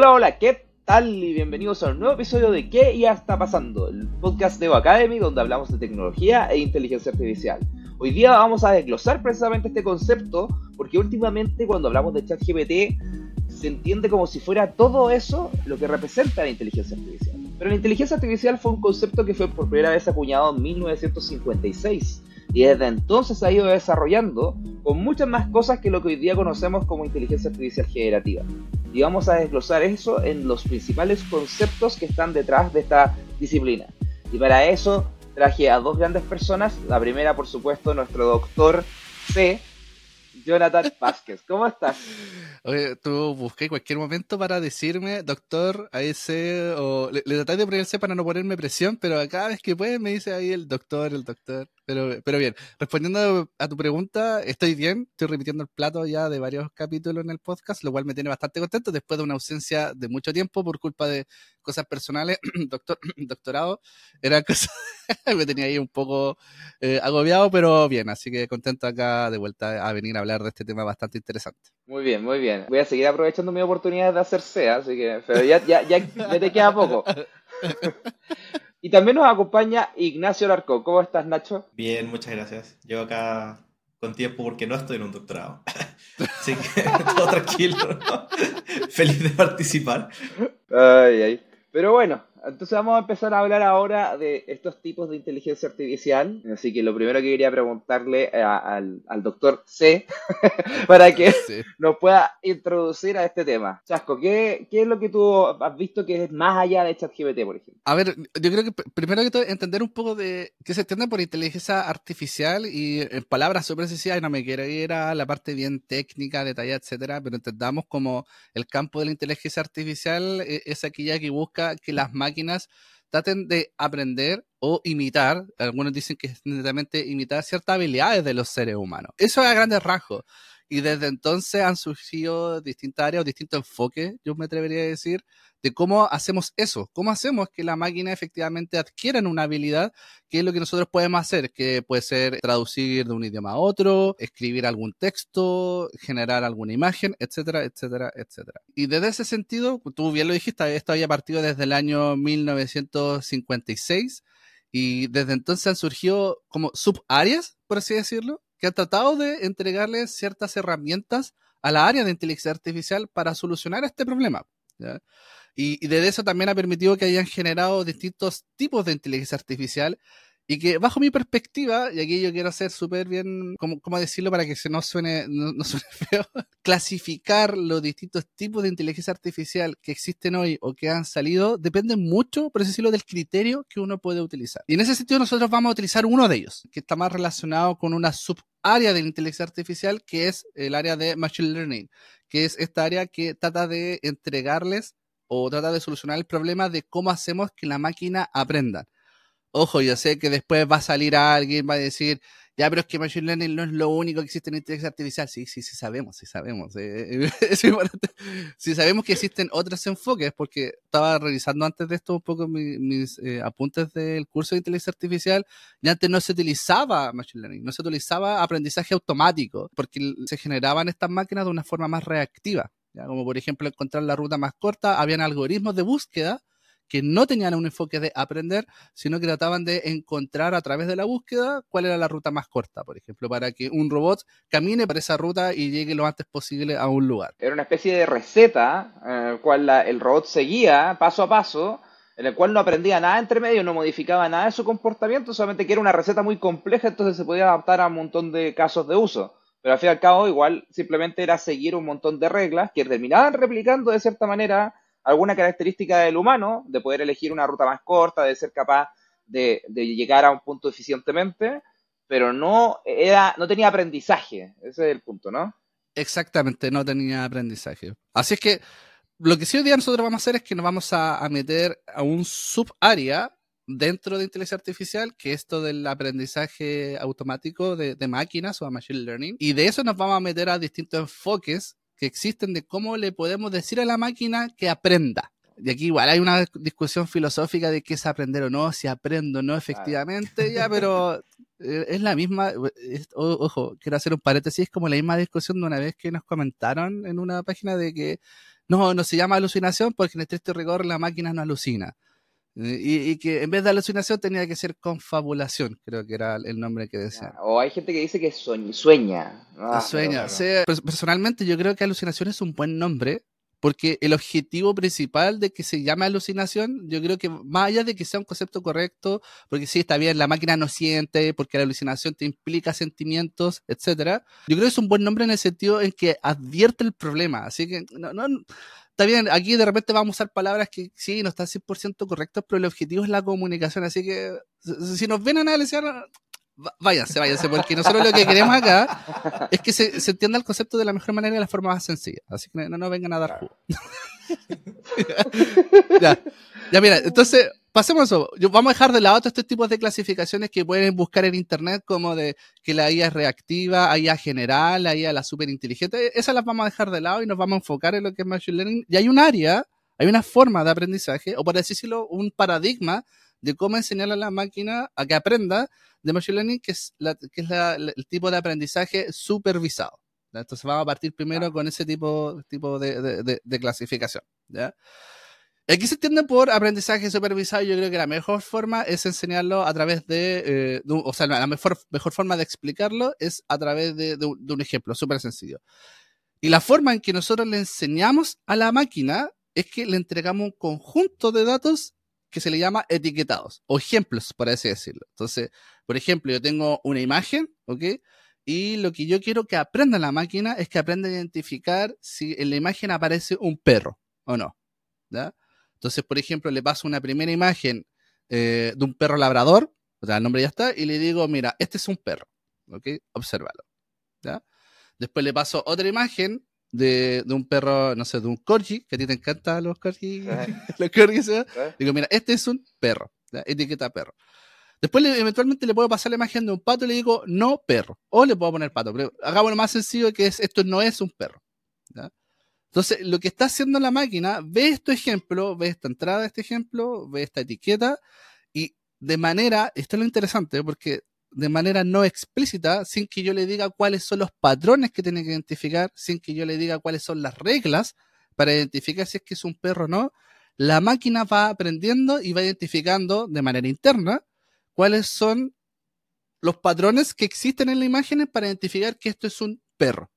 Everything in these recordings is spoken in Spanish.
Hola, hola, ¿qué tal? Y bienvenidos a un nuevo episodio de ¿Qué ya está pasando? El podcast de Evo Academy donde hablamos de tecnología e inteligencia artificial. Hoy día vamos a desglosar precisamente este concepto porque últimamente cuando hablamos de ChatGPT se entiende como si fuera todo eso lo que representa la inteligencia artificial. Pero la inteligencia artificial fue un concepto que fue por primera vez acuñado en 1956 y desde entonces ha ido desarrollando con muchas más cosas que lo que hoy día conocemos como inteligencia artificial generativa. Y vamos a desglosar eso en los principales conceptos que están detrás de esta disciplina. Y para eso traje a dos grandes personas. La primera, por supuesto, nuestro doctor C, Jonathan Vázquez. ¿Cómo estás? Oye, tú busqué cualquier momento para decirme, doctor, a ese, o le, traté de ponerse para no ponerme presión, pero cada vez que puede me dice ahí el doctor, el doctor. Pero, pero bien, respondiendo a tu pregunta, estoy bien, estoy repitiendo el plato ya de varios capítulos en el podcast, lo cual me tiene bastante contento después de una ausencia de mucho tiempo por culpa de cosas personales, doctor, doctorado, era cosas, me tenía ahí un poco eh, agobiado, pero bien, así que contento acá de vuelta a venir a hablar de este tema bastante interesante. Muy bien, muy bien. Voy a seguir aprovechando mi oportunidad de hacer SEA, así que, pero ya, ya, ya, ya te queda poco. Y también nos acompaña Ignacio Larco. ¿Cómo estás, Nacho? Bien, muchas gracias. Llevo acá con tiempo porque no estoy en un doctorado. Así que todo tranquilo. Feliz de participar. Ay, ay. Pero bueno, entonces vamos a empezar a hablar ahora de estos tipos de inteligencia artificial. Así que lo primero que quería preguntarle al, doctor C para que nos pueda introducir a este tema. Chasco, ¿qué, ¿qué, es lo que tú has visto que es más allá de ChatGPT, por ejemplo? A ver, yo creo que primero que todo entender un poco de qué se entiende por inteligencia artificial y en palabras súper sencillas, y no me quiero ir a la parte bien técnica, detallada, etcétera, pero entendamos como el campo de la inteligencia artificial e, es aquella que busca que las máquinas máquinas traten de aprender o imitar, algunos dicen que es netamente imitar ciertas habilidades de los seres humanos. Eso es a grandes rasgos. Y desde entonces han surgido distintas áreas o distintos enfoques, yo me atrevería a decir, de cómo hacemos eso, cómo hacemos que la máquina efectivamente adquiera una habilidad, que es lo que nosotros podemos hacer, que puede ser traducir de un idioma a otro, escribir algún texto, generar alguna imagen, etcétera, etcétera, etcétera. Y desde ese sentido, tú bien lo dijiste, esto había partido desde el año 1956 y desde entonces han surgido como subáreas, por así decirlo, que han tratado de entregarles ciertas herramientas a la área de inteligencia artificial para solucionar este problema. Y, y de eso también ha permitido que hayan generado distintos tipos de inteligencia artificial y que bajo mi perspectiva, y aquí yo quiero hacer súper bien, ¿cómo, decirlo para que se no suene, no, suene feo? Clasificar los distintos tipos de inteligencia artificial que existen hoy o que han salido depende mucho, por decirlo, del criterio que uno puede utilizar. Y en ese sentido nosotros vamos a utilizar uno de ellos, que está más relacionado con una subárea de la inteligencia artificial, que es el área de Machine Learning, que es esta área que trata de entregarles o trata de solucionar el problema de cómo hacemos que la máquina aprenda. Ojo, yo sé que después va a salir alguien, va a decir, ya, pero es que Machine Learning no es lo único que existe en inteligencia artificial. Sí, sí, sí sabemos, sí sabemos. Eh, es importante. Sí sabemos que existen otros enfoques, porque estaba revisando antes de esto un poco mis, eh, apuntes del curso de inteligencia artificial, y antes no se utilizaba Machine Learning, no se utilizaba aprendizaje automático, porque se generaban estas máquinas de una forma más reactiva. ¿ya? Como por ejemplo encontrar la ruta más corta, habían algoritmos de búsqueda que no tenían un enfoque de aprender, sino que trataban de encontrar a través de la búsqueda cuál era la ruta más corta, por ejemplo, para que un robot camine por esa ruta y llegue lo antes posible a un lugar. Era una especie de receta la cual el robot seguía paso a paso, en el cual no aprendía nada entre medio, no modificaba nada de su comportamiento, solamente que era una receta muy compleja, entonces se podía adaptar a un montón de casos de uso. Pero al fin y al cabo, igual simplemente era seguir un montón de reglas que terminaban replicando de cierta manera alguna característica del humano, de poder elegir una ruta más corta, de ser capaz de, llegar a un punto eficientemente, pero no, era, no tenía aprendizaje. Ese es el punto, ¿no? Exactamente, no tenía aprendizaje. Así es que lo que sí hoy día nosotros vamos a hacer es que nos vamos a, meter a un subárea dentro de inteligencia artificial, que es esto del aprendizaje automático de, de, máquinas o a machine learning. Y de eso nos vamos a meter a distintos enfoques que existen de cómo le podemos decir a la máquina que aprenda. Y aquí igual hay una discusión filosófica de qué es aprender o no, si aprendo o no efectivamente, ya, pero eh, es la misma, ojo, quiero hacer un paréntesis, es como la misma discusión de una vez que nos comentaron en una página de que no, no se llama alucinación porque en estricto rigor la máquina no alucina. Y, que en vez de alucinación tenía que ser confabulación, creo que era el nombre que decía. O hay gente que dice que sueña. Ah, sueña. personalmente yo creo que alucinación es un buen nombre, porque el objetivo principal de que se llame alucinación, yo creo que más allá de que sea un concepto correcto, porque sí está bien, la máquina no siente, porque la alucinación te implica sentimientos, etcétera. Yo creo que es un buen nombre en el sentido en que advierte el problema. Así que no, no, está bien, aquí de repente vamos a usar palabras que sí, no están 100% correctas, pero el objetivo es la comunicación. Así que si nos ven a analizar, váyanse, váyanse, porque nosotros lo que queremos acá es que se, se, entienda el concepto de la mejor manera y de la forma más sencilla. Así que no nos vengan a dar jugo. ya, ya, mira, entonces, pasemos eso. vamos a dejar de lado todos estos tipos de clasificaciones que pueden buscar en internet, como de que la IA es reactiva, IA general, la IA la super inteligente. Esas las vamos a dejar de lado y nos vamos a enfocar en lo que es Machine Learning. Y hay un área, hay una forma de aprendizaje, o por decirlo, un paradigma de cómo enseñarle a la máquina a que aprenda de Machine Learning, que es, que es el tipo de aprendizaje supervisado. Entonces vamos a partir primero con ese tipo, tipo de, clasificación. Aquí se entiende por aprendizaje supervisado. Yo creo que la mejor forma es enseñarlo a través de, eh, o sea, la mejor, mejor forma de explicarlo es a través de, un ejemplo súper sencillo. Y la forma en que nosotros le enseñamos a la máquina es que le entregamos un conjunto de datos que se le llama etiquetados o ejemplos, por así decirlo. Entonces, por ejemplo, yo tengo una imagen, ¿ok? Y lo que yo quiero que aprenda la máquina es que aprenda a identificar si en la imagen aparece un perro o no. ¿ya? Entonces, por ejemplo, le paso una primera imagen eh, de un perro labrador, o sea, el nombre ya está, y le digo, mira, este es un perro, ¿ok? Obsérvalo. ¿ya? Después le paso otra imagen de, un perro, no sé, de un corgi, que a ti te encantan los corgi, los corgis, digo, mira, este es un perro, etiqueta perro. Después eventualmente le puedo pasar la imagen de un pato y le digo, no perro, o le puedo poner pato, pero hagamos lo más sencillo que es, esto no es un perro. Entonces, lo que está haciendo la máquina, ve este ejemplo, ve esta entrada de este ejemplo, ve esta etiqueta, y de manera, esto es lo interesante, porque de manera no explícita, sin que yo le diga cuáles son los patrones que tiene que identificar, sin que yo le diga cuáles son las reglas para identificar si es que es un perro o no, la máquina va aprendiendo y va identificando de manera interna cuáles son los patrones que existen en la imagen para identificar que esto es un perro.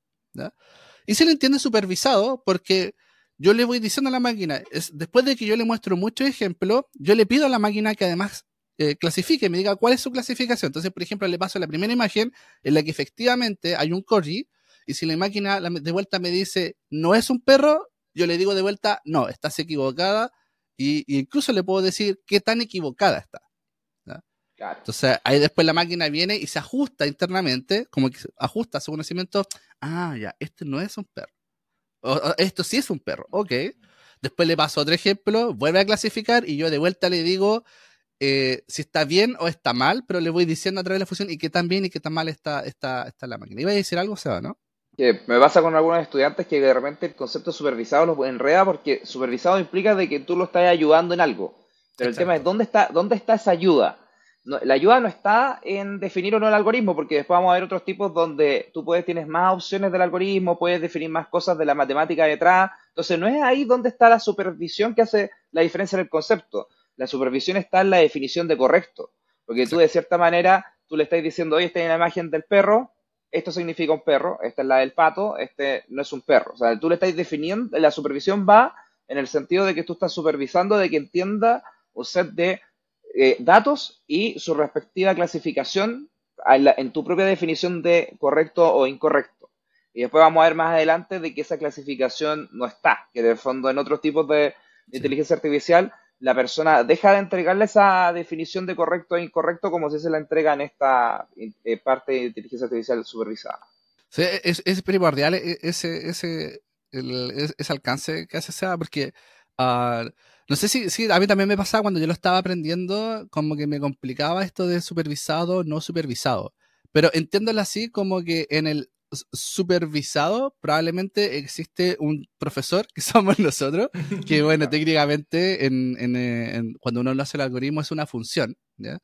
Y se lo entiende supervisado porque yo le voy diciendo a la máquina, es, después de que yo le muestro muchos ejemplos, yo le pido a la máquina que además eh, clasifique, me diga cuál es su clasificación. Entonces, por ejemplo, le paso la primera imagen en la que efectivamente hay un corgi, y si la máquina de vuelta me dice no es un perro, yo le digo de vuelta no, estás equivocada, y, incluso le puedo decir qué tan equivocada está. Entonces, ahí después la máquina viene y se ajusta internamente, como que ajusta su conocimiento. Ah, ya, este no es un perro. esto sí es un perro, ok. Después le paso otro ejemplo, vuelve a clasificar y yo de vuelta le digo, eh, si está bien o está mal, pero le voy diciendo a través de la función y qué tan bien y qué tan mal está, está, está la máquina. Iba a decir algo, Seba, ¿no? Que me pasa con algunos estudiantes que de repente el concepto supervisado los enreda porque supervisado implica de que tú lo estás ayudando en algo. Pero el tema es dónde está, dónde está esa ayuda. la ayuda no está en definir o no el algoritmo, porque después vamos a ver otros tipos donde tú puedes, tienes más opciones del algoritmo, puedes definir más cosas de la matemática detrás. Entonces no es ahí donde está la supervisión que hace la diferencia en el concepto la supervisión está en la definición de correcto. Porque tú, de cierta manera, tú le estás diciendo, oye, esta es la imagen del perro, esto significa un perro, esta es la del pato, este no es un perro. O sea, tú le estás definiendo, la supervisión va en el sentido de que tú estás supervisando de que entienda un set de eh, datos y su respectiva clasificación en, tu propia definición de correcto o incorrecto. Y después vamos a ver más adelante de que esa clasificación no está, que de fondo en otros tipos de, inteligencia artificial la persona deja de entregarle esa definición de correcto e incorrecto como si se la entrega en esta eh, parte de inteligencia artificial supervisada. Sí, es, primordial e, ese, ese, ese alcance que hace SEA, porque uh, no sé si, si, a mí también me pasaba cuando yo lo estaba aprendiendo, como que me complicaba esto de supervisado, no supervisado. Pero entiéndolo así como que en el supervisado, probablemente existe un profesor, que somos nosotros, que bueno, técnicamente en, en, cuando uno lo hace el algoritmo es una función, ¿ya?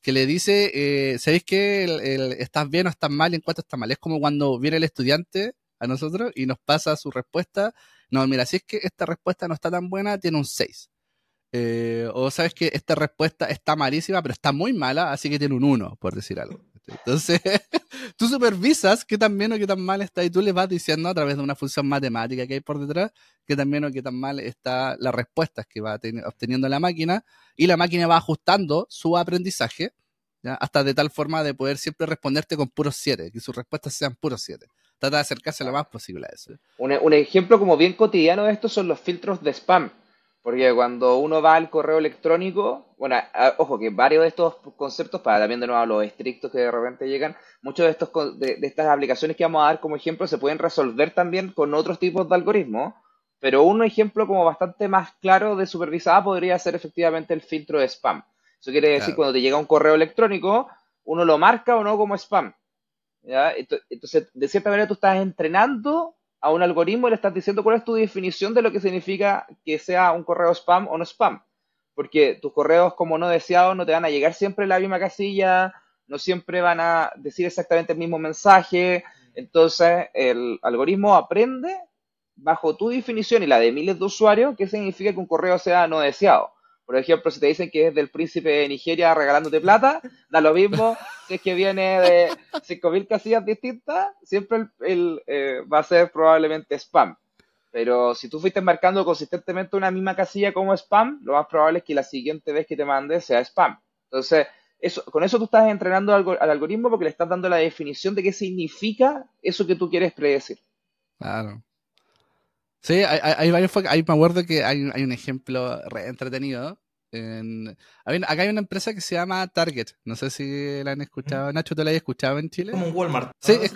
que le dice, eh, ¿sabéis que el, estás bien o estás mal en cuanto está mal? Es como cuando viene el estudiante a nosotros y nos pasa su respuesta no, mira, si es que esta respuesta no está tan buena, tiene un 6. Eh, o sabes que esta respuesta está malísima, pero está muy mala, así que tiene un 1, por decir algo. Entonces, tú supervisas qué tan bien o qué tan mal está y tú le vas diciendo a través de una función matemática que hay por detrás qué tan bien o qué tan mal está las respuestas que va obteniendo la máquina y la máquina va ajustando su aprendizaje hasta de tal forma de poder siempre responderte con puros 7, que sus respuestas sean puros 7. Trata de acercarse lo más posible a eso. Un, un ejemplo como bien cotidiano de esto son los filtros de spam porque cuando uno va al correo electrónico, bueno, ojo que varios de estos conceptos, para también de nuevo los estrictos que de repente llegan, muchos de, estos, de, estas aplicaciones que vamos a dar como ejemplo se pueden resolver también con otros tipos de algoritmos, pero un ejemplo como bastante más claro de supervisada podría ser efectivamente el filtro de spam. Eso quiere decir cuando te llega un correo electrónico, uno lo marca o no como spam. Entonces, de cierta manera tú estás entrenando a un algoritmo le estás diciendo cuál es tu definición de lo que significa que sea un correo spam o no spam. Porque tus correos como no deseados no te van a llegar siempre en la misma casilla, no siempre van a decir exactamente el mismo mensaje. Entonces el algoritmo aprende bajo tu definición y la de miles de usuarios qué significa que un correo sea no deseado. Por ejemplo, si te dicen que es del príncipe de Nigeria regalándote plata, da lo mismo si es que viene de 5.000 casillas distintas, siempre el, eh, va a ser probablemente spam. Pero si tú fuiste marcando consistentemente una misma casilla como spam, lo más probable es que la siguiente vez que te mande sea spam. Entonces, con eso tú estás entrenando al, algoritmo porque le estás dando la definición de qué significa eso que tú quieres predecir. Claro. Sí, hay, hay, varios. Hay, me acuerdo que hay, hay un ejemplo re entretenido. En, acá hay una empresa que se llama Target. No sé si la han escuchado. Nacho, ¿tú la has escuchado en Chile? Como un Walmart. Sí, es,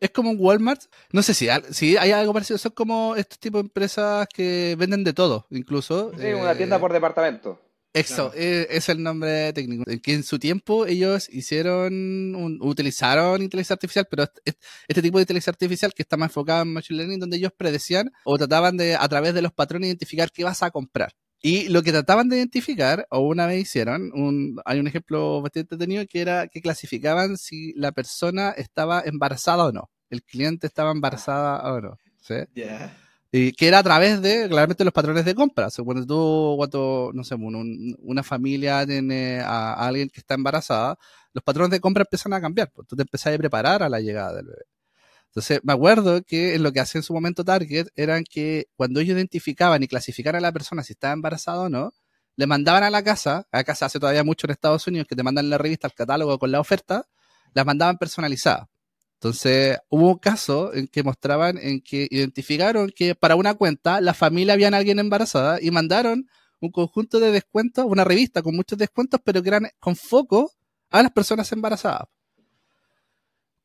es, como un Walmart. No sé si, si hay algo parecido. Son como estos tipos de empresas que venden de todo, incluso. Sí, una tienda eh, por departamento. Eso, e, es, el nombre técnico. Que en su tiempo ellos hicieron, utilizaron inteligencia artificial, pero este, tipo de inteligencia artificial que está más enfocado en Machine Learning, donde ellos predecían o trataban de, a través de los patrones, identificar qué vas a comprar. Y lo que trataban de identificar, o una vez hicieron, un, hay un ejemplo bastante entretenido que era que clasificaban si la persona estaba embarazada o no. El cliente estaba embarazada o no. ¿sí? Y que era a través de, claramente, los patrones de compra. O cuando tú, cuando, no sé, una familia tiene a, alguien que está embarazada, los patrones de compra empiezan a cambiar. Pues tú te empezás a preparar a la llegada del bebé. Entonces, me acuerdo que lo que hacía en su momento Target eran que cuando ellos identificaban y clasificaran a la persona si estaba embarazada o no, le mandaban a la casa, a casa hace todavía mucho en Estados Unidos, que te mandan la revista, el catálogo con la oferta, las mandaban personalizadas. Entonces, hubo un caso en que mostraban, en que identificaron que para una cuenta la familia había alguien embarazada y mandaron un conjunto de descuentos, una revista con muchos descuentos, pero que eran con foco a las personas embarazadas.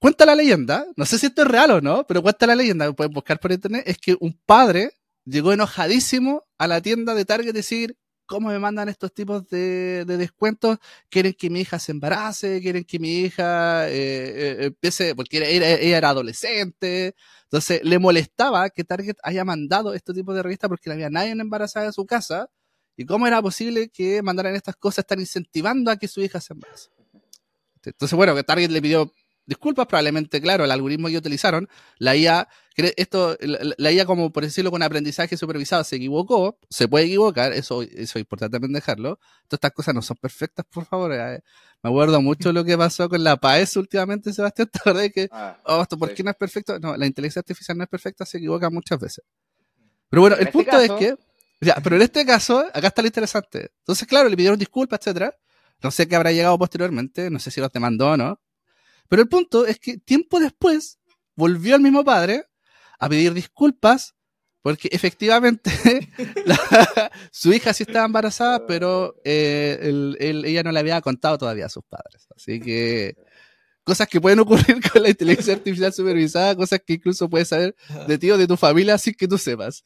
Cuenta la leyenda, no sé si esto es real o no, pero cuenta la leyenda, pueden buscar por internet, es que un padre llegó enojadísimo a la tienda de Target y decir, ¿Cómo me mandan estos tipos de, descuentos? Quieren que mi hija se embarace, quieren que mi hija eh, eh, empiece, porque ella, era adolescente. Entonces le molestaba que Target haya mandado este tipo de revistas porque no había nadie embarazada en su casa. ¿Y cómo era posible que mandaran estas cosas, están incentivando a que su hija se embarace? Entonces, bueno, que Target le pidió disculpas, probablemente, claro, el algoritmo que utilizaron, la IA, esto, la, IA como por decirlo con aprendizaje supervisado se equivocó, se puede equivocar, eso, eso es importante también dejarlo. Todas estas cosas no son perfectas, por favor. Eh. Me acuerdo mucho lo que pasó con la PAES últimamente, Sebastián, ¿te que, ah, oh, esto, ¿por qué no es perfecto? No, la inteligencia artificial no es perfecta, se equivoca muchas veces. Pero bueno, el este punto es que, ya, pero en este caso, acá está lo interesante. Entonces, claro, le pidieron disculpas, etcétera. No sé qué habrá llegado posteriormente, no sé si los demandó o no. Pero el punto es que tiempo después volvió el mismo padre a pedir disculpas porque efectivamente su hija sí estaba embarazada, pero eh, ella no le había contado todavía a sus padres. Así que cosas que pueden ocurrir con la inteligencia artificial supervisada, cosas que incluso puedes saber de ti o de tu familia sin que tú sepas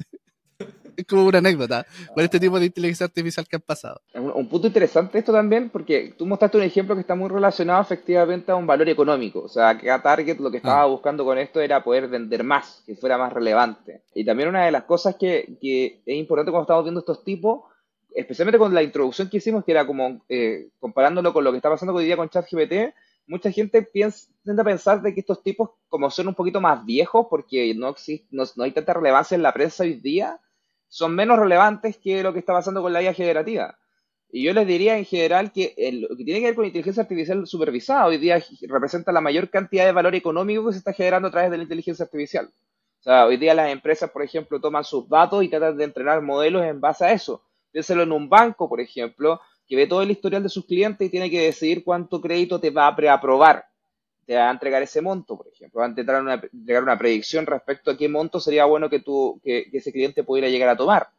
es como una anécdota con este tipo de inteligencia artificial que han pasado. Un, un, punto interesante esto también, porque tú mostraste un ejemplo que está muy relacionado efectivamente a un valor económico. O sea, que a Target lo que estaba ah. buscando con esto era poder vender más, que fuera más relevante. Y también una de las cosas que, que es importante cuando estamos viendo estos tipos, especialmente con la introducción que hicimos, que era como eh, comparándolo con lo que está pasando hoy día con ChatGPT, mucha gente piensa, intenta pensar de que estos tipos, como son un poquito más viejos, porque no, existe, no, hay tanta relevancia en la prensa hoy día, son menos relevantes que lo que está pasando con la IA generativa. Y yo les diría en general que lo que tiene que ver con inteligencia artificial supervisada hoy día representa la mayor cantidad de valor económico que se está generando a través de la inteligencia artificial. O sea, hoy día las empresas, por ejemplo, toman sus datos y tratan de entrenar modelos en base a eso. Piénselo en un banco, por ejemplo, que ve todo el historial de sus clientes y tiene que decidir cuánto crédito te va a preaprobar. Te va a entregar ese monto, por ejemplo. Va a intentar una, entregar una predicción respecto a qué monto sería bueno que, tu, que, ese cliente pudiera llegar a tomar.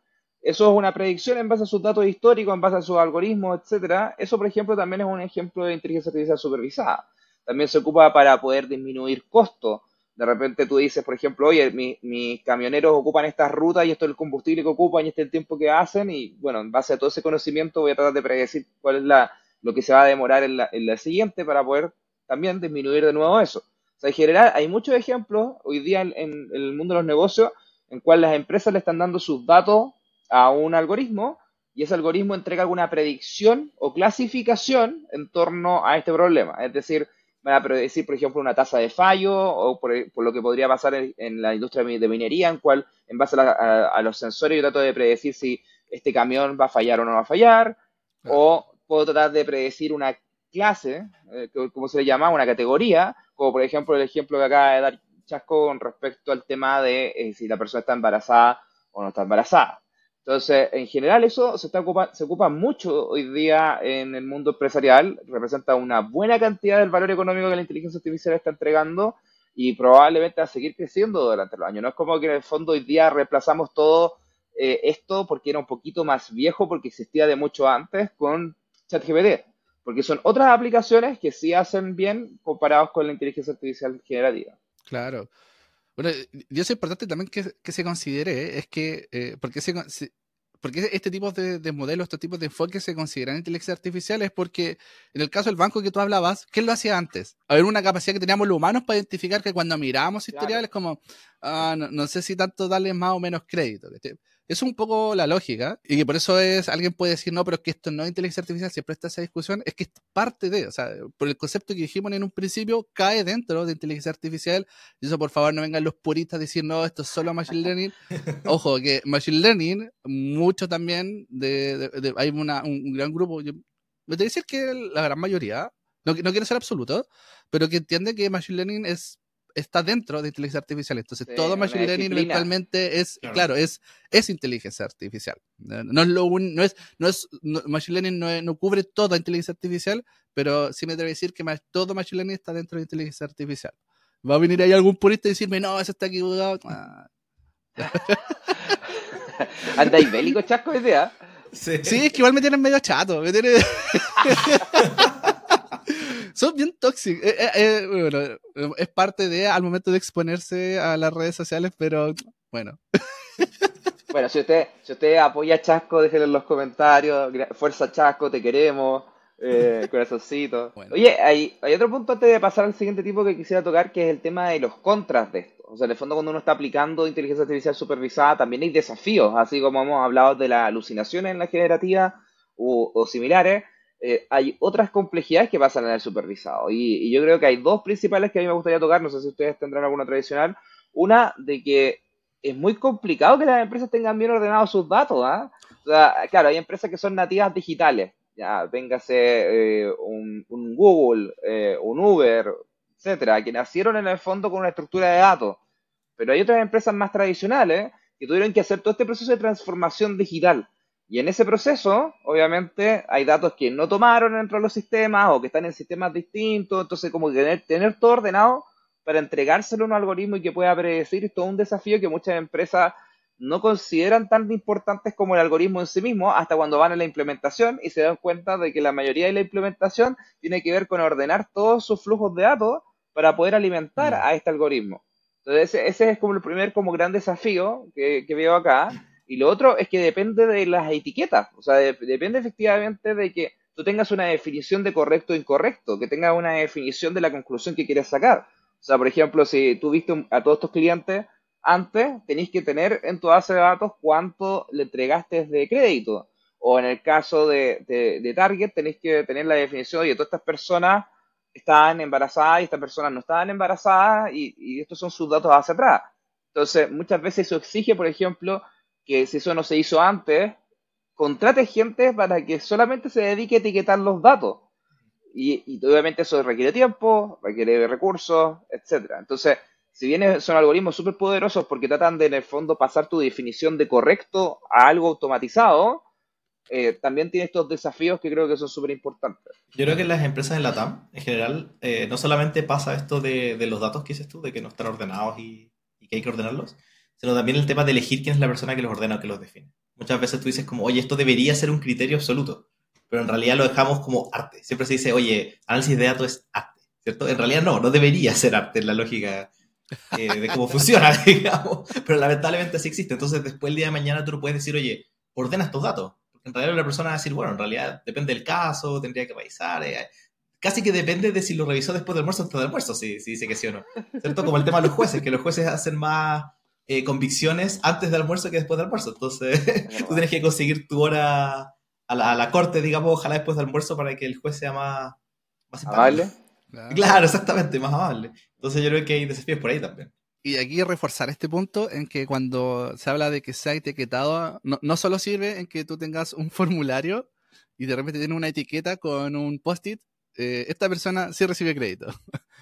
Eso es una predicción en base a sus datos históricos, en base a sus algoritmos, etcétera. Eso, por ejemplo, también es un ejemplo de inteligencia artificial supervisada. También se ocupa para poder disminuir costos de repente tú dices, por ejemplo, oye, mis camioneros ocupan estas rutas y esto es el combustible que ocupan y este es el tiempo que hacen y bueno, en base a todo ese conocimiento voy a tratar de predecir cuál es la, lo que se va a demorar en la, en la siguiente para poder también disminuir de nuevo eso. O sea, en general hay muchos ejemplos hoy día en, en el mundo de los negocios en cual las empresas le están dando sus datos a un algoritmo y ese algoritmo entrega alguna predicción o clasificación en torno a este problema. Es decir, van a predecir, por ejemplo, una tasa de fallo o por, lo que podría pasar en, la industria de minería, en cual, en base a, los sensores, yo trato de predecir si este camión va a fallar o no va a fallar, o puedo tratar de predecir una clase, eh, como se le llama, una categoría, como por ejemplo el ejemplo que acaba de dar Chasco con respecto al tema de eh, si la persona está embarazada o no está embarazada. Entonces, en general eso se, está ocupa, se ocupa mucho hoy día en el mundo empresarial, representa una buena cantidad del valor económico que la inteligencia artificial está entregando y probablemente va a seguir creciendo durante los años. No es como que en el fondo hoy día reemplazamos todo eh, esto porque era un poquito más viejo, porque existía de mucho antes con ChatGPT, porque son otras aplicaciones que sí hacen bien comparados con la inteligencia artificial generativa. Claro. Bueno, y eso es importante también que, se considere, es que, eh, porque se, porque este tipo de, modelos, estos tipos de enfoques se consideran inteligencia artificial es porque en el caso del banco que tú hablabas, ¿qué lo hacía antes? Haber una capacidad que teníamos los humanos para identificar que cuando mirábamos historiales como, ah, no, sé si tanto darle más o menos crédito. Es un poco la lógica, y que por eso es, alguien puede decir, no, pero es que esto no es inteligencia artificial, siempre está esa discusión, es que es parte de, o sea, por el concepto que dijimos en un principio, cae dentro de inteligencia artificial, y eso por favor no vengan los puristas a decir, no, esto es solo machine learning. Ojo, que machine learning, mucho también, de, hay una, un, gran grupo, yo, me que decir que la gran mayoría, no, no quiero ser absoluto, pero que entiende que machine learning es está dentro de inteligencia artificial. Entonces, todo Machine Learning eventualmente es, claro, es, es inteligencia artificial. No es lo no es, no es, Machine Learning no, cubre toda inteligencia artificial, pero sí me debe decir que todo Machine Learning está dentro de inteligencia artificial. Va a venir ahí algún purista y decirme, no, eso está equivocado. Ah. Anda y bélico, chasco, idea. Sí. sí, es que igual me tienen medio chato. Me tienen... son bien tóxicos. Eh, eh, eh, bueno, es parte de al momento de exponerse a las redes sociales, pero bueno. Bueno, si usted, si usted apoya a Chasco, déjenlo en los comentarios. Fuerza Chasco, te queremos. Eh, corazoncito. Oye, hay, hay otro punto antes de pasar al siguiente tipo que quisiera tocar, que es el tema de los contras de esto. O sea, en el fondo, cuando uno está aplicando inteligencia artificial supervisada, también hay desafíos, así como hemos hablado de las alucinaciones en la generativa o similares eh, hay otras complejidades que pasan en el supervisado. Y, yo creo que hay dos principales que a mí me gustaría tocar, no sé si ustedes tendrán alguna tradicional. Una, de que es muy complicado que las empresas tengan bien ordenados sus datos. ¿ah? O sea, claro, hay empresas que son nativas digitales. Ya, véngase eh, un, Google, eh, un Uber, etcétera, que nacieron en el fondo con una estructura de datos. Pero hay otras empresas más tradicionales que tuvieron que hacer todo este proceso de transformación digital. Y en ese proceso, obviamente, hay datos que no tomaron dentro de los sistemas o que están en sistemas distintos. Entonces, como tener, tener todo ordenado para entregárselo a un algoritmo y que pueda predecir es todo un desafío que muchas empresas no consideran tan importantes como el algoritmo en sí mismo hasta cuando van a la implementación y se dan cuenta de que la mayoría de la implementación tiene que ver con ordenar todos sus flujos de datos para poder alimentar mm. a este algoritmo. Entonces, ese, es como el primer como gran desafío que, que veo acá. Y lo otro es que depende de las etiquetas, o sea, depende efectivamente de que tú tengas una definición de correcto o incorrecto, que tengas una definición de la conclusión que quieres sacar. O sea, por ejemplo, si tú viste a todos tus clientes antes, tenéis que tener en tu base de datos cuánto le entregaste de crédito. O en el caso de, de, Target, tenéis que tener la definición, de todas estas personas estaban embarazadas y estas personas no estaban embarazadas y, y estos son sus datos hacia atrás. Entonces, muchas veces eso exige, por ejemplo, que si eso no se hizo antes, contrate gente para que solamente se dedique a etiquetar los datos. Y, obviamente eso requiere tiempo, requiere recursos, etcétera. Entonces, si bien son algoritmos súper poderosos porque tratan de en el fondo pasar tu definición de correcto a algo automatizado, eh, también tiene estos desafíos que creo que son súper importantes. Yo creo que en las empresas de la TAM, en general, eh, no solamente pasa esto de, los datos que dices tú, de que no están ordenados y, que hay que ordenarlos, sino también el tema de elegir quién es la persona que los ordena o que los define. Muchas veces tú dices como, oye, esto debería ser un criterio absoluto, pero en realidad lo dejamos como arte. Siempre se dice, oye, análisis de datos es arte, ¿cierto? En realidad no, no debería ser arte en la lógica eh, de cómo funciona, digamos, pero lamentablemente sí existe. Entonces después el día de mañana tú puedes decir, oye, ordena estos datos en realidad la persona va a decir, bueno, en realidad depende del caso, tendría que revisar. Eh, casi que depende de si lo revisó después del almuerzo o después del almuerzo, si, si dice que sí o no. ¿Cierto? Como el tema de los jueces, que los jueces hacen más eh, convicciones antes del almuerzo que después del almuerzo. Entonces, tú tienes que conseguir tu hora a la, a la, corte, digamos, ojalá después del almuerzo para que el juez sea más, más amable. Claro. claro, exactamente, más amable. Entonces yo creo que hay desafíos por ahí también. Y aquí reforzar este punto en que cuando se habla de que sea etiquetado, no, no solo sirve en que tú tengas un formulario y de repente tiene una etiqueta con un post-it, eh, esta persona sí recibe crédito.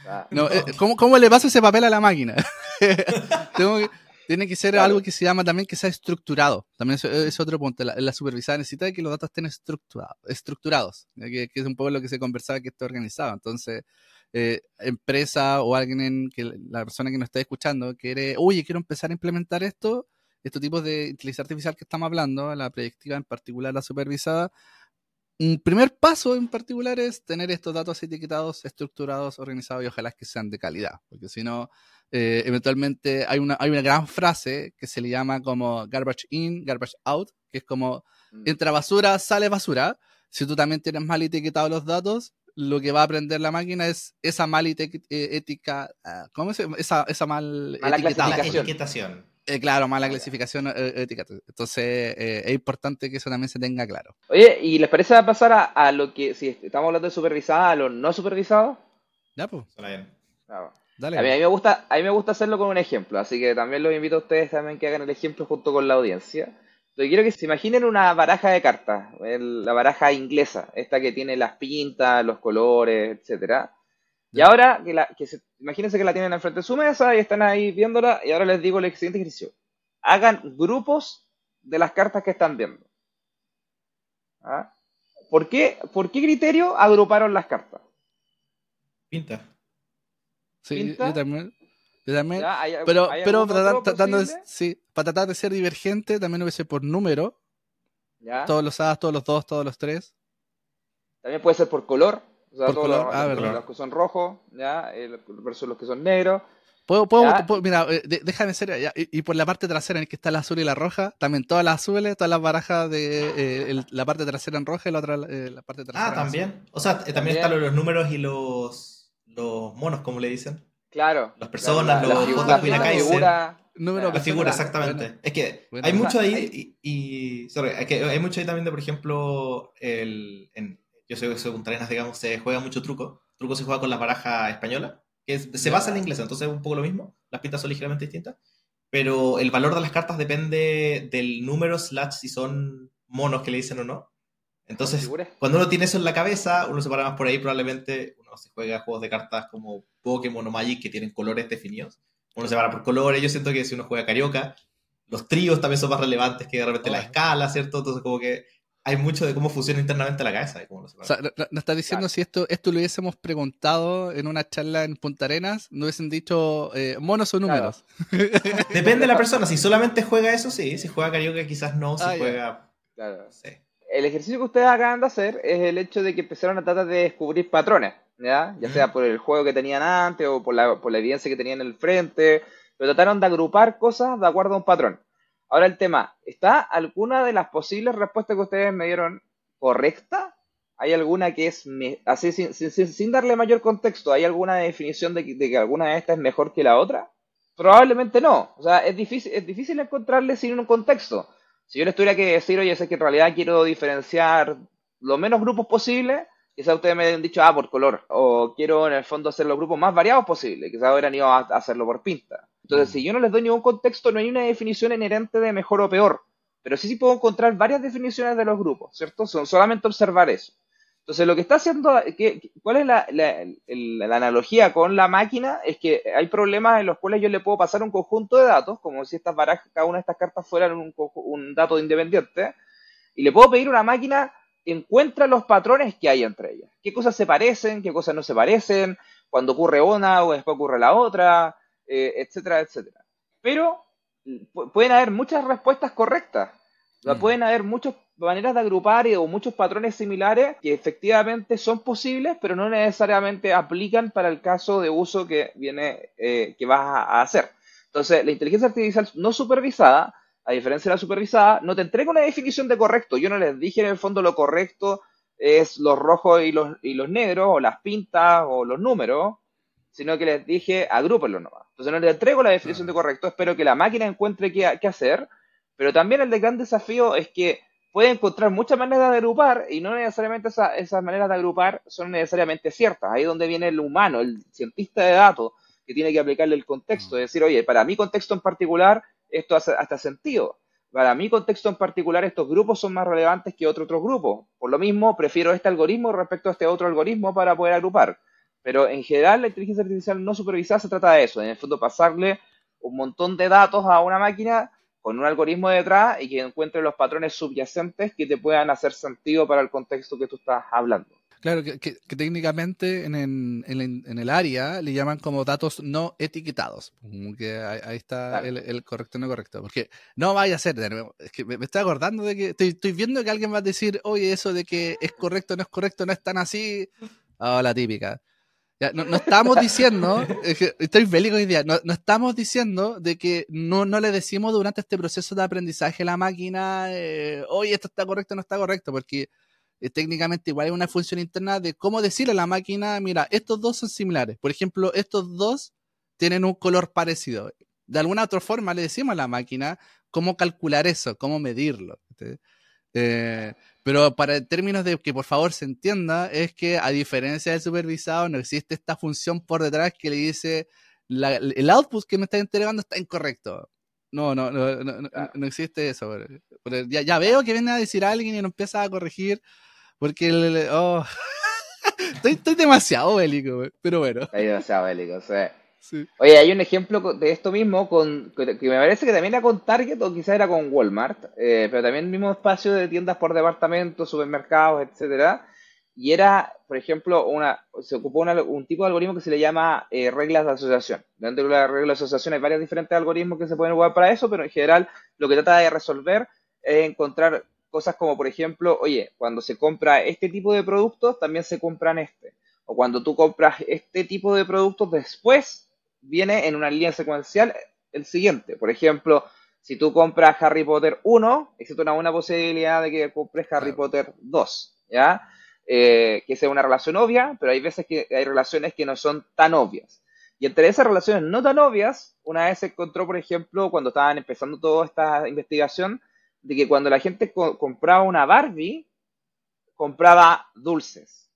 Ah, no, eh, ¿cómo, ¿cómo, le paso ese papel a la máquina? Tengo que, tiene que ser claro. algo que se llama también que sea estructurado. También es, es otro punto. La, la, supervisada necesita que los datos estén estructurado, estructurados, que, que, es un poco lo que se conversaba que esté organizado. Entonces, eh, empresa o alguien en que la persona que nos está escuchando quiere, oye, quiero empezar a implementar esto, estos tipos de inteligencia artificial que estamos hablando, la predictiva en particular, la supervisada, un primer paso en particular es tener estos datos etiquetados, estructurados, organizados y ojalá que sean de calidad, porque si no, eh, eventualmente hay una, hay una gran frase que se le llama como garbage in, garbage out, que es como Mm. entra basura, sale basura. Si tú también tienes mal etiquetados los datos, lo que va a aprender la máquina es esa mal ética, ¿cómo se Esa, esa mal Mala etiquetación. Eh, claro, mala clasificación eh, ética. Entonces, eh, es importante que eso también se tenga claro. Oye, ¿y les parece pasar a, a lo que, si estamos hablando de supervisada, a lo no supervisado? Ya, pues. Claro. dale. A mí, a mí me gusta, a mí me gusta hacerlo con un ejemplo, así que también los invito a ustedes también que hagan el ejemplo junto con la audiencia. Lo que quiero que se imaginen una baraja de cartas, el- la baraja inglesa, esta que tiene las pintas, los colores, etcétera. Y ahora, que la, que se, imagínense que la tienen enfrente de su mesa y están ahí viéndola, y ahora les digo el siguiente ejercicio. Hagan grupos de las cartas que están viendo. ¿Ah? ¿Por qué, ¿Por qué criterio agruparon las cartas? Pinta. Sí, ¿Pinta? yo también. Yo también. ¿Ya? ¿Hay- Pero, hay pero otro tratando de, sí, para tratar de ser divergente, también hubiese por número, ¿Ya? todos los A, todos los dos, todos los tres. También puede ser por color. O sea, Por todos color, los, ah, los- que son rojos, ¿ya? El- versus los que son negros. Puedo, puedo, puedo- mira, eh, de- déjame ser, ya, y, y por la parte trasera en el que está la azul y la roja, también todas las azules, todas las barajas de eh, el- la parte trasera en roja y la otra eh, la parte trasera Ah, azul. también. O sea, eh, también También. están los números y los, los monos, como le dicen. Claro. Las personas, la, los figura, J. Queen la figura. Número La La figura, Bueno, exactamente. Es que bueno. hay mucho ahí y, y- sorry, es que hay mucho ahí también de, por ejemplo, el, en, yo soy, soy Punta Arenas, digamos, se juega mucho truco. Truco se juega con la baraja española, que es- se basa en la inglesa, entonces es un poco lo mismo. Las pistas son ligeramente distintas. Pero el valor de las cartas depende del número slash si son monos que le dicen o no. Entonces, cuando uno tiene eso en la cabeza, uno se para más por ahí, probablemente uno se juega juegos de cartas como Pokémon o Magic que tienen colores definidos. Uno se para por colores. Yo siento que si uno juega Carioca, los tríos también son más relevantes que de repente la Hola. escala, ¿cierto? Entonces, como que hay mucho de cómo funciona internamente la cabeza. y cómo se O sea, no- no estás diciendo Claro. si esto, esto lo hubiésemos preguntado en una charla en Punta Arenas, no hubiesen dicho eh, monos o números. Depende de la persona. Si solamente juega eso, sí. Si juega Carioca, quizás no. Si Ah, juega. Claro. Sé. El ejercicio que ustedes acaban de hacer es el hecho de que empezaron a tratar de descubrir patrones, ¿ya? Ya sea por el juego que tenían antes o por la, por la evidencia que tenían en el frente, pero trataron de agrupar cosas de acuerdo a un patrón. Ahora el tema, ¿está alguna de las posibles respuestas que ustedes me dieron correcta? ¿Hay alguna que es, así sin, sin- sin- sin darle mayor contexto, ¿hay alguna definición de que, de que alguna de estas es mejor que la otra? Probablemente no. O sea, es difícil, es difícil encontrarle sin un contexto. Si yo les tuviera que decir, oye, sé que en realidad quiero diferenciar lo menos grupos posible, quizás ustedes me han dicho, ah, por color, o quiero en el fondo hacer los grupos más variados posible, quizás hubieran ido a hacerlo por pinta. Entonces, mm. si yo no les doy ningún contexto, no hay una definición inherente de mejor o peor, pero sí sí puedo encontrar varias definiciones de los grupos, ¿cierto? Son solamente observar eso. Entonces, lo que está haciendo, ¿cuál es la, analogía con la máquina? Es que hay problemas en los cuales yo le puedo pasar un conjunto de datos, como si estas barajas, cada una de estas cartas fueran un, un dato independiente, y le puedo pedir a una máquina encuentra los patrones que hay entre ellas. ¿Qué cosas se parecen? ¿Qué cosas no se parecen? Cuando ocurre una o después ocurre la otra, eh, etcétera, etcétera. Pero pueden haber muchas respuestas correctas. Mm. Pueden haber muchas maneras de agrupar o muchos patrones similares que efectivamente son posibles, pero no necesariamente aplican para el caso de uso que viene, eh, que vas a hacer. Entonces, la inteligencia artificial no supervisada a diferencia de la supervisada, no te entrega una definición de correcto. Yo no les dije en el fondo lo correcto es los rojos y los, y los negros, o las pintas, o los números, sino que les dije agrúpenlo nomás. Entonces no les entrego la definición de correcto, espero que la máquina encuentre qué, hacer, pero también el gran desafío es que puede encontrar muchas maneras de agrupar y no necesariamente esas maneras de agrupar son necesariamente ciertas. Ahí es donde viene el humano, el cientista de datos, que tiene que aplicarle el contexto, mm. decir, oye, para mi contexto en particular, esto hace hasta sentido. Para mi contexto en particular, estos grupos son más relevantes que otro otro grupo. Por lo mismo, prefiero este algoritmo respecto a este otro algoritmo para poder agrupar. Pero en general, la inteligencia artificial no supervisada se trata de eso. En el fondo, pasarle un montón de datos a una máquina con un algoritmo detrás y que encuentre los patrones subyacentes que te puedan hacer sentido para el contexto que tú estás hablando. Claro, que, técnicamente en, en, el área le llaman como datos no etiquetados. Que ahí, está el, correcto y no correcto. Porque no vaya a ser, de nuevo, es que me, estoy acordando de que estoy, viendo que alguien va a decir, oye, eso de que es correcto no es correcto, no es tan así. Oh, la típica. no, estamos diciendo, estoy bélico hoy día, no, no, estamos diciendo de que no, no le decimos durante este proceso de aprendizaje a la máquina, eh, oye, esto está correcto, no está correcto, porque eh, técnicamente igual hay una función interna de cómo decirle a la máquina, mira, estos dos son similares. Por ejemplo, estos dos tienen un color parecido. De alguna otra forma le decimos a la máquina cómo calcular eso, cómo medirlo. Eh, pero para términos de que por favor se entienda, es que a diferencia del supervisado, no existe esta función por detrás que le dice el output que me está entregando está incorrecto. No, no, no, no, no, existe eso. Ya, ya, veo que viene a decir alguien y no empieza a corregir porque el, oh. estoy, estoy, demasiado bélico, pero bueno. Estoy demasiado bélico, sí. Oye, hay un ejemplo de esto mismo con, que me parece que también era con Target o quizás era con Walmart, eh, pero también el mismo espacio de tiendas por departamento, supermercados, etcétera. Y era, por ejemplo, una, se ocupó un tipo de algoritmo que se le llama eh, reglas de asociación. Dentro de la regla de asociación hay varios diferentes algoritmos que se pueden jugar para eso, pero en general lo que trata de resolver es encontrar cosas como, por ejemplo, oye, cuando se compra este tipo de productos, también se compran este. O cuando tú compras este tipo de productos, después viene en una línea secuencial el siguiente. Por ejemplo, si tú compras Harry Potter 1, existe una buena posibilidad de que compres Harry Potter 2, ¿ya? Eh, que sea una relación obvia, pero hay veces que hay relaciones que no son tan obvias. Y entre esas relaciones no tan obvias, una vez se encontró, por ejemplo, cuando estaban empezando toda esta investigación, de que cuando la gente compraba una Barbie, compraba dulces.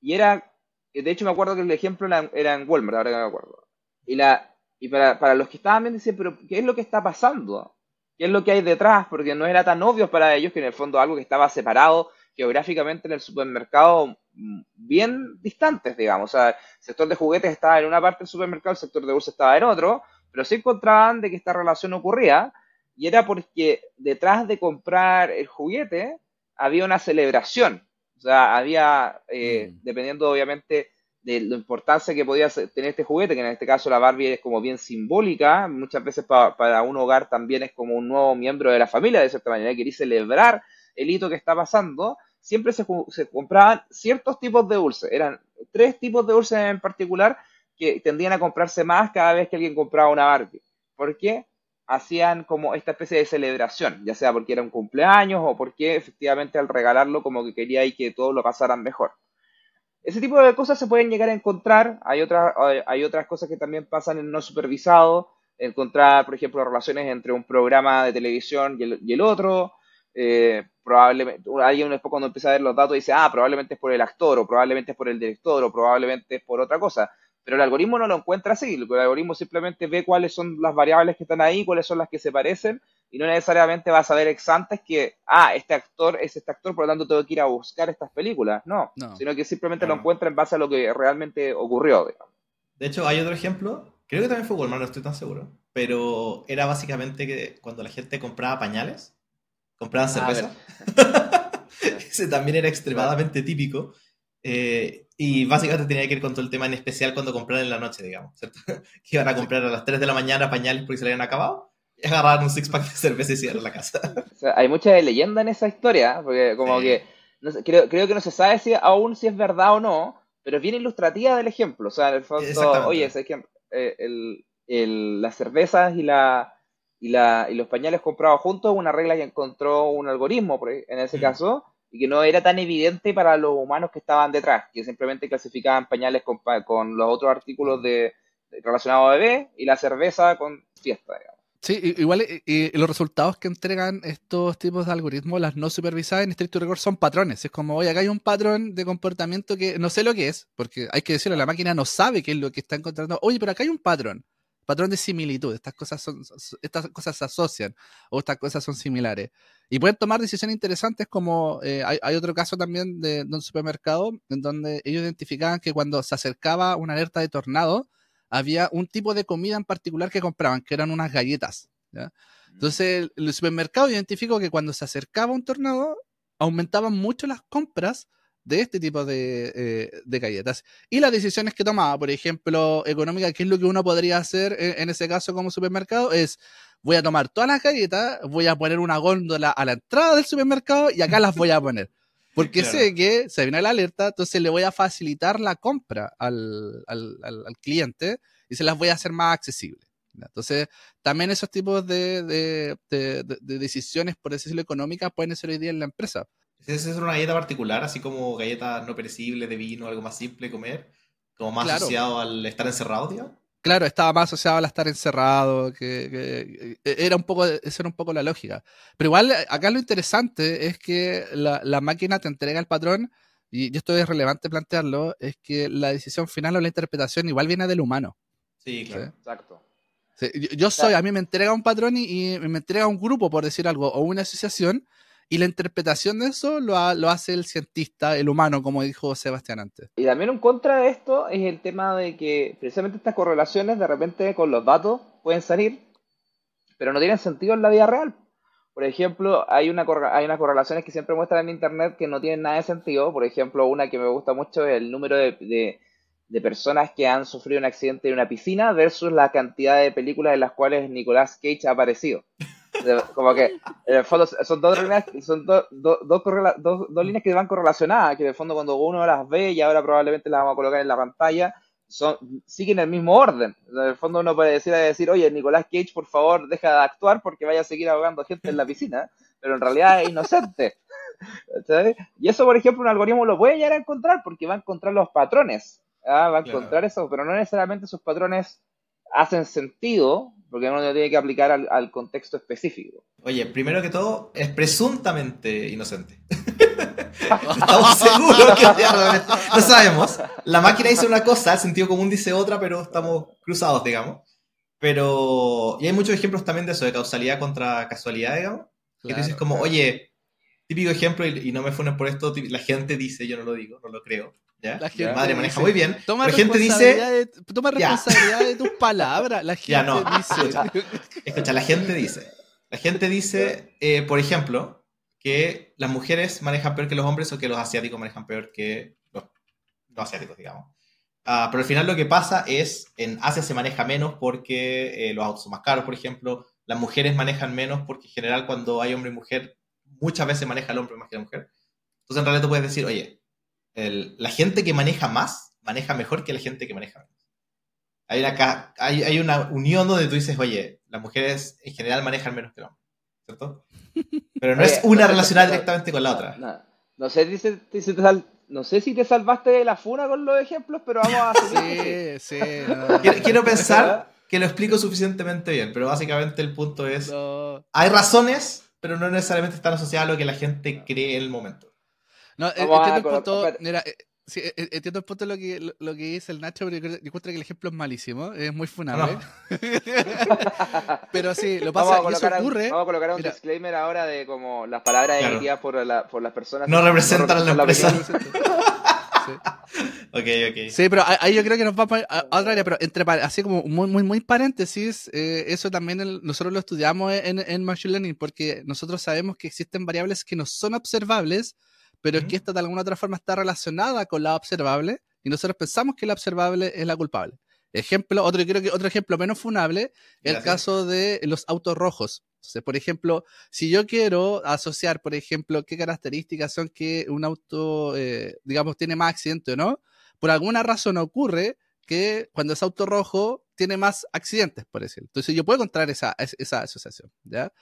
Y era, de hecho me acuerdo que el ejemplo era, en Walmart, ahora que me acuerdo. Y, la, y para, para los que estaban viendo, decían, pero ¿qué es lo que está pasando? ¿Qué es lo que hay detrás? Porque no era tan obvio para ellos que en el fondo algo que estaba separado geográficamente en el supermercado mm, bien distantes, digamos. O sea, el sector de juguetes estaba en una parte del supermercado, el sector de dulces estaba en otro, pero se encontraban de que esta relación ocurría y era porque detrás de comprar el juguete había una celebración. O sea, había, eh, mm. dependiendo obviamente de la importancia que podía tener este juguete, que en este caso la Barbie es como bien simbólica, muchas veces para un hogar también es como un nuevo miembro de la familia, de cierta manera, quería celebrar el hito que está pasando, siempre se, se compraban ciertos tipos de dulces, eran tres tipos de dulces en particular que tendían a comprarse más cada vez que alguien compraba una Barbie. ¿Por qué? Hacían como esta especie de celebración, ya sea porque era un cumpleaños o porque efectivamente al regalarlo como que quería y que todos lo pasaran mejor. Ese tipo de cosas se pueden llegar a encontrar, hay, otras hay otras cosas que también pasan en no supervisado, encontrar, por ejemplo, relaciones entre un programa de televisión y el, otro, eh, probablemente, alguien después cuando empieza a ver los datos dice, ah, probablemente es por el actor, o probablemente es por el director, o probablemente es por otra cosa. Pero el algoritmo no lo encuentra así, el algoritmo simplemente ve cuáles son las variables que están ahí, cuáles son las que se parecen, y no necesariamente va a saber exantes que, ah, este actor es este actor, por lo tanto tengo que ir a buscar estas películas. No, sino que simplemente lo encuentra en base a lo que realmente ocurrió. De hecho, hay otro ejemplo, creo que también fue Walmart, no estoy tan seguro, pero era básicamente que cuando la gente compraba pañales, compraban ah, cerveza. Ese también era extremadamente típico. Eh, y básicamente tenía que ir con todo el tema en especial cuando compraran en la noche, digamos, ¿cierto? que iban a comprar a las 3 de la mañana pañales porque se le habían acabado y agarraban un six pack de cerveza y se la casa. hay mucha leyenda en esa historia, porque como que creo, creo que no se sabe si aún si es verdad o no, pero es bien ilustrativa del ejemplo. O sea, en el fondo, oye, ese ejemplo, eh, el, el, las cervezas y la, y, la, y los pañales comprados juntos, una regla que encontró un algoritmo en ese mm. caso, y que no era tan evidente para los humanos que estaban detrás, que simplemente clasificaban pañales con, con los otros artículos de, relacionados a bebé y la cerveza con fiesta, digamos. Sí, igual y, los resultados que entregan estos tipos de algoritmos, las no supervisadas en estricto rigor, son patrones. Es como, oye, acá hay un patrón de comportamiento que no sé lo que es, porque hay que decirlo, la máquina no sabe qué es lo que está encontrando. Oye, pero acá hay un patrón patrón de similitud. Estas cosas, son, estas cosas se asocian o estas cosas son similares. Y pueden tomar decisiones interesantes como eh, hay, otro caso también de, un supermercado en donde ellos identificaban que cuando se acercaba una alerta de tornado, había un tipo de comida en particular que compraban, que eran unas galletas. Mm. Entonces el supermercado identificó que cuando se acercaba un tornado, aumentaban mucho las compras de este tipo eh, de, galletas. Y las decisiones que tomaba, por ejemplo, económica, ¿qué es lo que uno podría hacer en, ese caso como supermercado? Es, voy a tomar todas las galletas, voy a poner una góndola a la entrada del supermercado y acá las voy a poner. Porque sé que se viene la alerta, entonces le voy a facilitar la compra al, cliente y se las voy a hacer más accesibles. Entonces, también esos tipos de, de, de, decisiones, por decirlo económicas, pueden ser hoy día en la empresa. ¿Es una galleta particular, así como galletas no perecibles de vino, algo más simple comer? Como más asociado al estar encerrado, tío? Claro, estaba más asociado al estar encerrado, que, era un poco, esa era un poco la lógica. Pero igual, acá lo interesante es que la, máquina te entrega el patrón, y esto es relevante plantearlo, es que la decisión final o la interpretación igual viene del humano. Sí, claro. Exacto. yo, soy, a mí me entrega un patrón y, y, me entrega un grupo, por decir algo, o una asociación, y la interpretación de eso lo, hace el cientista, el humano, como dijo Sebastián antes. Y también un contra de esto es el tema de que precisamente estas correlaciones de repente con los datos pueden salir, pero no tienen sentido en la vida real. Por ejemplo, hay, una, hay unas correlaciones que siempre muestran en Internet que no tienen nada de sentido. Por ejemplo, una que me gusta mucho es el número de, de personas que han sufrido un accidente en una piscina versus la cantidad de películas en las cuales Nicolas Cage ha aparecido. Como que en el fondo son dos líneas, son dos, líneas que van correlacionadas, que en el fondo cuando uno las ve y ahora probablemente las vamos a colocar en la pantalla, son, siguen el mismo orden. En el fondo uno puede decir, decir, oye, Nicolás Cage, por favor, deja de actuar porque vaya a seguir ahogando gente en la piscina, pero en realidad es inocente. Y eso, por ejemplo, un algoritmo lo puede llegar a encontrar porque va a encontrar los patrones. ¿ah? Va a encontrar eso, pero no necesariamente esos patrones hacen sentido porque uno tiene que aplicar al, contexto específico. Oye, primero que todo, es presuntamente inocente. Estamos seguros que no sabemos. La máquina dice una cosa, el sentido común dice otra, pero estamos cruzados, digamos. Pero. Y hay muchos ejemplos también de eso, de causalidad contra casualidad, digamos. que dices como, oye, típico ejemplo, y, no me funen por esto, la gente dice, yo no lo digo, no lo creo. ¿Ya? La gente madre maneja muy bien. Toma la gente dice. toma responsabilidad de tus palabras. La gente ya, no. dice. Escucha, la gente dice. La gente dice, eh, por ejemplo, que las mujeres manejan peor que los hombres o que los asiáticos manejan peor que los, asiáticos, digamos. Ah, pero al final lo que pasa es, en Asia se maneja menos porque eh, los autos son más caros, por ejemplo. Las mujeres manejan menos porque en general cuando hay hombre y mujer, muchas veces maneja el hombre más que la mujer. Entonces en realidad tú puedes decir, oye, la gente que maneja más, maneja mejor que la gente que maneja menos. Hay una, hay, una unión donde tú dices, oye, las mujeres en general manejan menos que los hombres, ¿cierto? Pero no es una relacionada directamente con la otra. No, sé si te, no sé si te salvaste de la funa con los ejemplos, pero vamos a Sí, sí. quiero, pensar que lo explico suficientemente bien, pero básicamente el punto es, hay razones pero no necesariamente están asociadas a lo que la gente cree en el momento. No, a entiendo el punto. Mira, eh, sí, eh, entiendo el punto de lo que, lo, lo que dice el Nacho, pero yo, creo- yo encuentro que el ejemplo es malísimo, es muy funable. pero sí, lo Vamos pasa a y eso colocar, ocurre. vamos a colocar un Mira. disclaimer ahora de como las palabras Claro. emitidas por, la- por las personas. No representan a la representan empresa. Sí. Ok, ok. Sí, pero ahí- yo creo que nos vamos a, a otra área, pero entre así como muy, muy, muy paréntesis, eh, eso también el- nosotros lo estudiamos en, en Machine Learning porque nosotros sabemos que existen variables que no son observables, pero Ujú. que esta de alguna otra forma está relacionada con la observable y nosotros pensamos que la observable es la culpable. Ejemplo, otro, creo que otro ejemplo menos funable, el Gracias. caso de los autos rojos. Entonces, por ejemplo, si yo quiero asociar, por ejemplo, qué características son que un auto, eh, digamos, tiene más accidente o no, por alguna razón ocurre que cuando es auto rojo tiene más accidentes, por decirlo. Entonces yo puedo encontrar esa, es- esa asociación, ¿ya?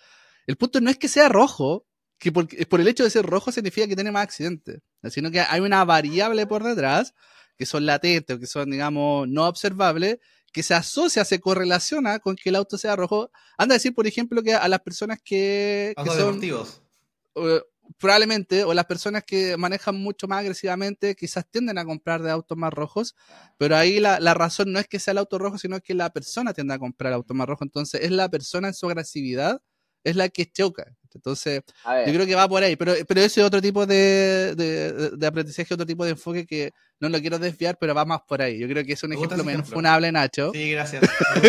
El punto no es que sea rojo, que por, por el hecho de ser rojo significa que tiene más accidentes, sino que hay una variable por detrás que son latentes o que son, digamos, no observables, que se asocia, se correlaciona con que el auto sea rojo. Anda a decir, por ejemplo, que a las personas que, son deportivos. probablemente, o las personas que manejan mucho más agresivamente, quizás tienden a comprar de autos más rojos, pero ahí la, la razón no es que sea el auto rojo, sino que la persona tiende a comprar autos más rojos. Entonces, es la persona en su agresividad, es la que choca. Entonces, yo creo que va por ahí, pero, pero ese es otro tipo de, de, de- aprendizaje, otro tipo de enfoque que no lo quiero desviar, pero va más por ahí. Yo creo que es un ejemplo menos funable, Nacho. Sí, gracias.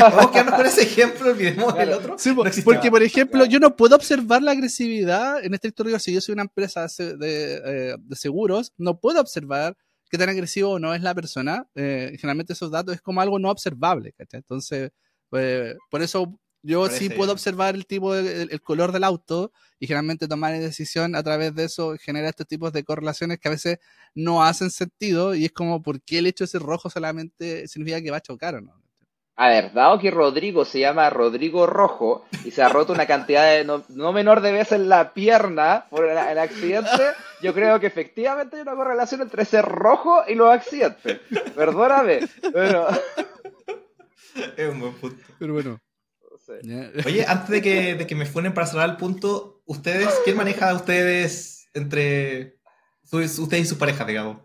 Vamos a quedarnos con ese ejemplo, olvidemos el Claro. otro. Sí, No porque, por ejemplo, Claro. yo no puedo observar la agresividad en este rigor. Si yo soy una empresa de, eh, de seguros, no puedo observar qué tan agresivo o no es la persona. Eh, generalmente esos datos es como algo no observable. ¿cachai? Entonces, pues, por eso yo Parece sí puedo bien. observar el tipo, de- el, el color del auto y generalmente tomar decisión a través de eso genera estos tipos de correlaciones que a veces no hacen sentido y es como, ¿por qué el hecho de ser rojo solamente significa que va a chocar o no? a ver, dado que Rodrigo se llama Rodrigo Rojo y se ha roto una cantidad de no, no menor de veces la pierna por el, el accidente, yo creo que efectivamente hay una correlación entre ser rojo y los accidentes. Perdóname, pero. Es un buen punto. Pero bueno. Oye, antes de que, de que me funen para cerrar el punto, ¿ustedes, quién maneja a ustedes entre su- ustedes y sus parejas, digamos?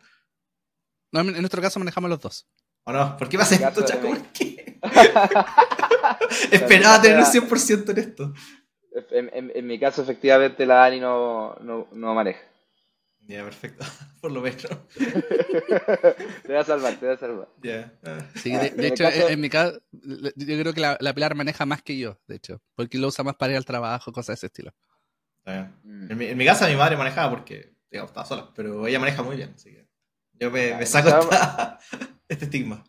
No, en nuestro caso manejamos los dos. ¿O no? ¿Por qué En mi esto, Chaco? ¿Por qué? Esperaba tener un 100% en esto. En, en- en mi caso, efectivamente, la Dani no, no, no maneja. Ya, perfecto. Por lo menos. Te voy a salvar, te voy a salvar. Ya. Ah. Sí, de, hecho, caso- en, mi caso, yo creo que la, la Pilar maneja más que yo, de hecho, porque lo usa más para ir al trabajo, cosas de ese estilo. Bien. Mm. En mi, en mi casa mi madre manejaba porque, digamos, estaba sola, pero ella maneja muy bien, así que yo me, me saco esta- este estigma.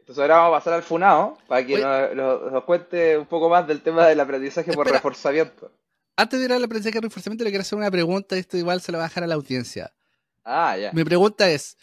Entonces ahora vamos a pasar al funado para que nos, nos- nos cuente un poco más del tema del aprendizaje por Espera. reforzamiento. Antes de ir al aprendizaje de reforzamiento, le quiero hacer una pregunta, y esto igual se lo va a dejar a la audiencia. Ah, ya. Mi pregunta es,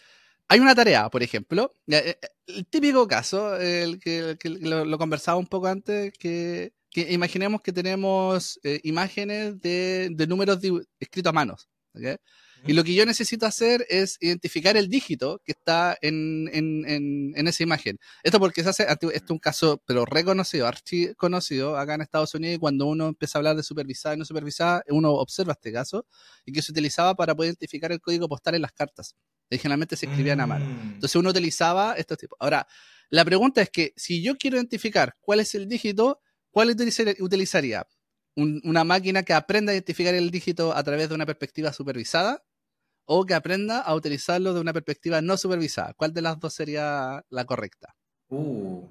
hay una tarea, por ejemplo, eh, eh, el típico caso, el que, el que lo, lo conversaba un poco antes, que, que imaginemos que tenemos eh, imágenes de, de números escritos a manos. ¿ok? Y lo que yo necesito hacer es identificar el dígito que está en, en, en, en esa imagen. Esto porque se hace, esto es un caso, pero reconocido, archi conocido acá en Estados Unidos, y cuando uno empieza a hablar de supervisada y no supervisada, uno observa este caso, y que se utilizaba para poder identificar el código postal en las cartas. Y generalmente se escribían a mano. Mm. Entonces uno utilizaba estos tipos. Ahora, la pregunta es que si yo quiero identificar cuál es el dígito, ¿cuál utilizar- utilizaría? Un- ¿Una máquina que aprenda a identificar el dígito a través de una perspectiva supervisada? ¿O que aprenda a utilizarlo de una perspectiva no supervisada? ¿Cuál de las dos sería la correcta? Uh.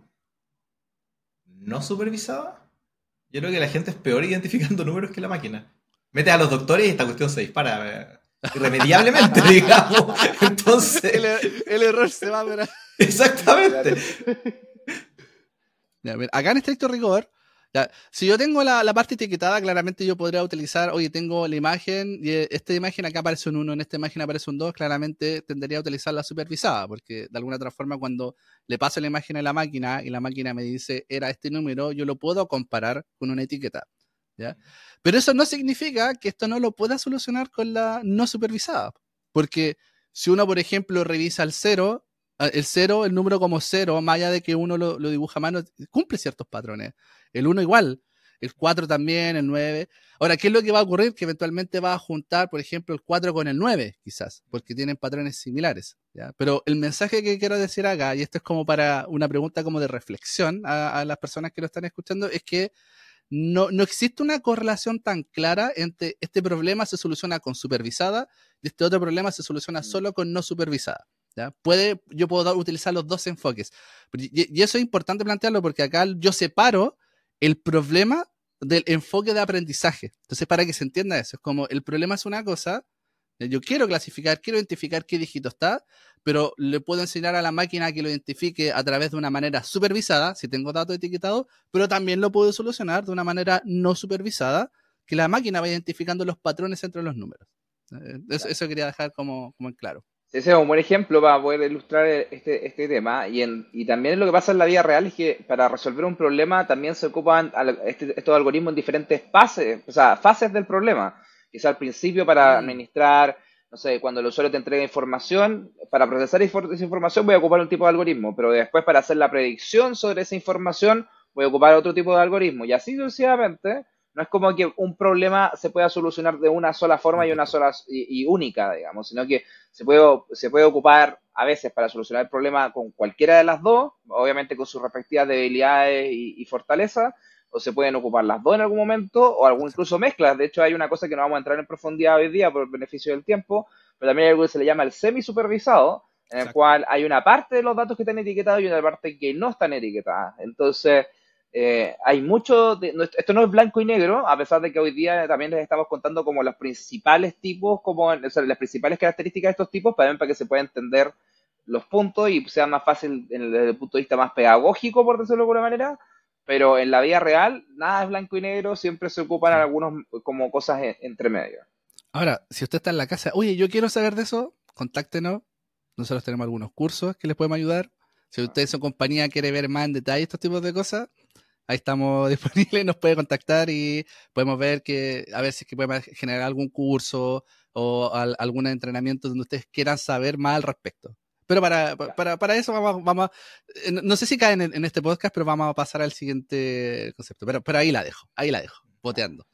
¿No supervisada? Yo creo que la gente es peor identificando números que la máquina. Metes a los doctores y esta cuestión se dispara eh, irremediablemente, digamos. Entonces, error se va a ver. exactamente. Ya, mira, acá en estricto rigor, ya, si yo tengo la, la parte etiquetada, claramente yo podría utilizar, oye, tengo la imagen, y eh, esta imagen acá aparece un 1, en esta imagen aparece un 2, claramente tendría a utilizar la supervisada, porque de alguna otra forma cuando le paso la imagen a la máquina y la máquina me dice era este número, yo lo puedo comparar con una etiqueta. ¿ya? Pero eso no significa que esto no lo pueda solucionar con la no supervisada, porque si uno, por ejemplo, revisa el 0, Ah, el 0, el número como 0, más allá de que uno lo, lo dibuja a mano, cumple ciertos patrones. El 1 igual. el 4 también, el 9. Ahora, ¿qué es lo que va a ocurrir? Que eventualmente va a juntar, por ejemplo, el 4 con el 9, quizás, porque tienen patrones similares. ¿ya? Pero el mensaje que quiero decir acá, y esto es como para una pregunta como de reflexión a, a las personas que lo están escuchando, es que no, no existe una correlación tan clara entre este problema se soluciona con supervisada y este otro problema se soluciona mm. solo con no supervisada. ¿ya? Puede, yo puedo utilizar los dos enfoques. Y, y, eso es importante plantearlo porque acá yo separo el problema del enfoque de aprendizaje. Entonces, para que se entienda eso, es como el problema es una cosa, yo quiero clasificar, quiero identificar qué dígito está, pero le puedo enseñar a la máquina que lo identifique a través de una manera supervisada, si tengo datos etiquetados, pero también lo puedo solucionar de una manera no supervisada, que la máquina va identificando los patrones entre los números. Eh, eso, eso quería dejar como, como en claro. Ese es un buen ejemplo para poder ilustrar este, este tema. Y, en, y también lo que pasa en la vida real es que para resolver un problema también se ocupan este, estos algoritmos en diferentes fases, o sea, fases del problema. Quizá al principio para mm. administrar, no sé, cuando el usuario te entrega información, para procesar esa información voy a ocupar un tipo de algoritmo, pero después para hacer la predicción sobre esa información voy a ocupar otro tipo de algoritmo. Y así sucesivamente no es como que un problema se pueda solucionar de una sola forma y una sola y, única, digamos, sino que se puede, se puede ocupar a veces para solucionar el problema con cualquiera de las dos, obviamente con sus respectivas debilidades y, fortalezas, o se pueden ocupar las dos en algún momento, o algún incluso mezclas. De hecho, hay una cosa que no vamos a entrar en profundidad hoy día por el beneficio del tiempo, pero también hay algo que se le llama el semi-supervisado, en el cual hay una parte de los datos que están etiquetados y una parte que no están etiquetadas. Entonces, eh, hay mucho, esto no es blanco y negro, a pesar de que hoy día también les estamos contando como los principales tipos, como las principales características de estos tipos, también para que se pueda entender los puntos y sea más fácil desde el punto de vista más pedagógico, por decirlo de alguna manera, pero en la vida real nada es blanco y negro, siempre se ocupan algunos como cosas entre medio. Ahora, si usted está en la casa, oye, yo quiero saber de eso, contáctenos, nosotros tenemos algunos cursos que les podemos ayudar. Si usted en su compañía quiere ver más en detalle estos tipos de cosas, ahí estamos disponibles, nos puede contactar y podemos ver que a ver si es que podemos generar algún curso o algún entrenamiento donde ustedes quieran saber más al respecto. Pero para, para, para eso vamos, vamos eh, no sé si caen en, en, este podcast, pero vamos a pasar al siguiente concepto. Pero, pero ahí la dejo, ahí la dejo, boteando.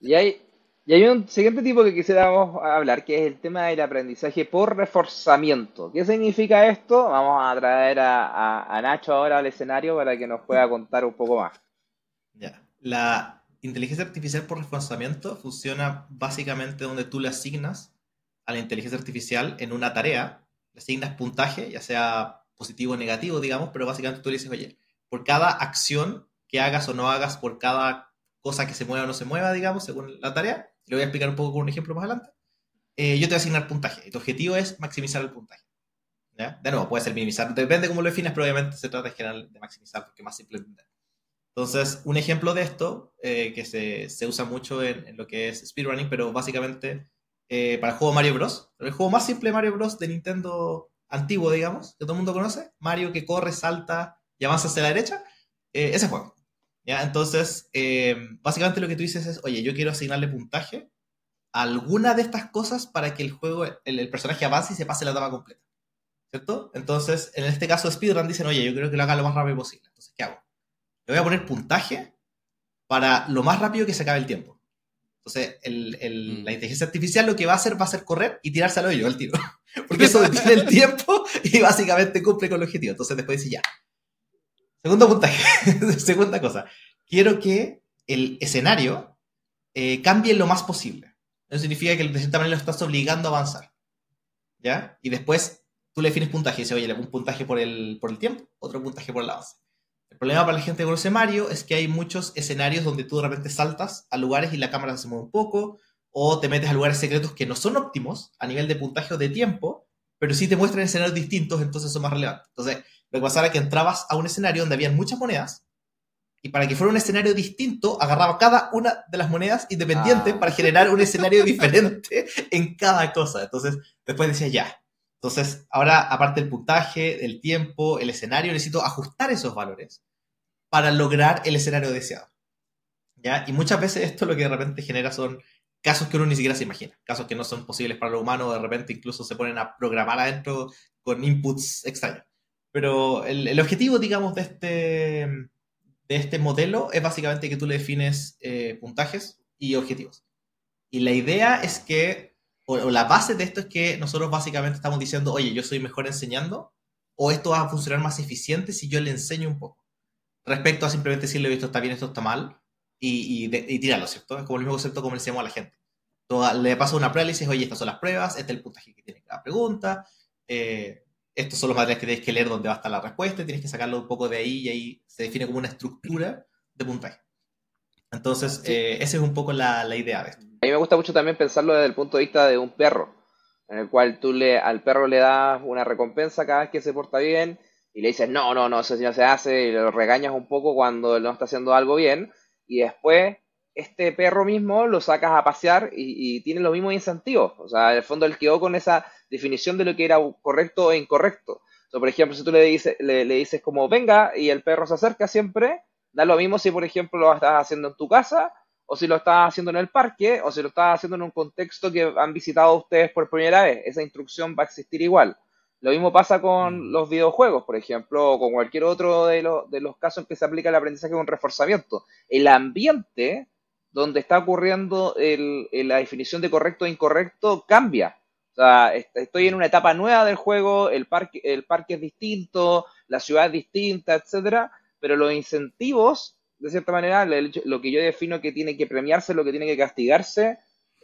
Y hay, y hay un siguiente tipo que quisiéramos hablar, que es el tema del aprendizaje por reforzamiento. ¿Qué significa esto? Vamos a traer a, Nacho ahora al escenario para que nos pueda contar un poco más. Ya. La inteligencia artificial por reforzamiento funciona básicamente donde tú le asignas a la inteligencia artificial en una tarea, le asignas puntaje, ya sea positivo o negativo, digamos, pero básicamente tú le dices, oye, por cada acción que hagas o no hagas, por cada cosa que se mueva o no se mueva, digamos, según la tarea, lo voy a explicar un poco con un ejemplo más adelante, eh, yo te voy a asignar puntaje. Y tu objetivo es maximizar el puntaje. ¿ya? De nuevo, puede ser minimizar, depende de cómo lo defines, pero obviamente se trata en general de maximizar porque es más simple de entender. Entonces, un ejemplo de esto, eh, que se, se, usa mucho en, lo que es speedrunning, pero básicamente eh, para el juego Mario Bros. El juego más simple de Mario Bros. de Nintendo antiguo, digamos, que todo el mundo conoce. Mario que corre, salta y avanza hacia la derecha. ese juego. ¿Ya? Entonces, eh, básicamente lo que tú dices es, oye, yo quiero asignarle puntaje a alguna de estas cosas para que el juego, el, personaje avance y se pase la etapa completa. ¿Cierto? Entonces, en este caso Speedrun dicen, oye, yo quiero que lo haga lo más rápido posible. Entonces, ¿qué hago? Le voy a poner puntaje para lo más rápido que se acabe el tiempo. Entonces, el, el, mm. la inteligencia artificial lo que va a hacer va a ser correr y tirarse al hoyo al tiro. Porque eso detiene el tiempo y básicamente cumple con el objetivo. Entonces, después dice, ya, Segundo puntaje, segunda cosa. Quiero que el escenario eh, cambie lo más posible. Eso significa que de cierta manera lo estás obligando a avanzar. ¿Ya? Y después tú le defines puntaje y dices, oye, un puntaje por el, por el tiempo, otro puntaje por el avance. El problema para la gente conoce Mario es que hay muchos escenarios donde tú de repente saltas a lugares y la cámara se mueve un poco, o te metes a lugares secretos que no son óptimos a nivel de puntaje o de tiempo, pero sí te muestran escenarios distintos, entonces son más relevantes. Entonces, lo que pasaba era que entrabas a un escenario donde había muchas monedas y para que fuera un escenario distinto, agarraba cada una de las monedas independientes ah. para generar un escenario diferente en cada cosa. Entonces, después decía ya. Entonces, ahora, aparte del puntaje, el tiempo, el escenario, necesito ajustar esos valores para lograr el escenario deseado. ¿Ya? Y muchas veces esto lo que de repente genera son casos que uno ni siquiera se imagina, casos que no son posibles para lo humano, de repente incluso se ponen a programar adentro con inputs extraños. Pero el, objetivo, digamos, de este, de de este modelo es básicamente que tú le defines eh, puntajes y objetivos. Y la idea es que, o, la base de esto es que nosotros básicamente estamos diciendo, oye, yo soy mejor enseñando, o esto va a funcionar más eficiente si yo le enseño un poco. Respecto a simplemente decirle, esto está bien, esto está mal, y, y, tíralo, ¿cierto? Es como el mismo concepto como le decíamos a la gente. le pasa una prueba y le dices, oye, estas son las pruebas, este es el puntaje que tiene cada pregunta, eh, estos son los materiales que tienes que leer donde va a estar la respuesta, tienes que sacarlo un poco de ahí y ahí se define como una estructura de puntaje. Entonces, eh, esa es un poco la, la, idea de esto. A mí me gusta mucho también pensarlo desde el punto de vista de un perro, en el cual tú le, al perro le das una recompensa cada vez que se porta bien y le dices, no, no, no, eso no se hace, y lo regañas un poco cuando él no está haciendo algo bien, y después este perro mismo lo sacas a pasear y, y tiene los mismos incentivos. O sea, en el fondo él quedó con esa definición de lo que era correcto e incorrecto. por ejemplo, si tú le dices, le, dices como venga y el perro se acerca siempre, da lo mismo si, por ejemplo, lo estás haciendo en tu casa o si lo estás haciendo en el parque o si lo estás haciendo en un contexto que han visitado ustedes por primera vez. Esa instrucción va a existir igual. Lo mismo pasa con mm. los videojuegos, por ejemplo, o con cualquier otro de, de los casos en que se aplica el aprendizaje con reforzamiento. El ambiente donde está ocurriendo la definición de correcto e incorrecto cambia. O sea, estoy en una etapa nueva del juego, el parque, el parque es distinto, la ciudad es distinta, etcétera, pero los incentivos, de cierta manera, lo que yo defino que tiene que premiarse, lo que tiene que castigarse,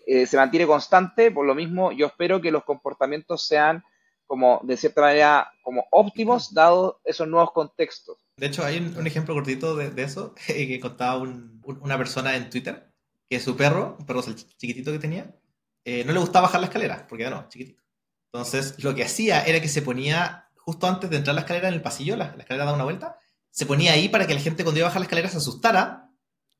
eh, se mantiene constante. Por lo mismo, yo espero que los comportamientos sean como, de cierta manera, como óptimos, dados esos nuevos contextos. De hecho, hay un, ejemplo cortito de, eso que contaba una persona en Twitter, que su perro, un perro chiquitito que tenía, eh, no le gustaba bajar la escalera, porque ya no, chiquitito. Entonces, lo que hacía era que se ponía justo antes de entrar la escalera en el pasillo, la, escalera da una vuelta, se ponía ahí para que la gente cuando iba a bajar la escalera se asustara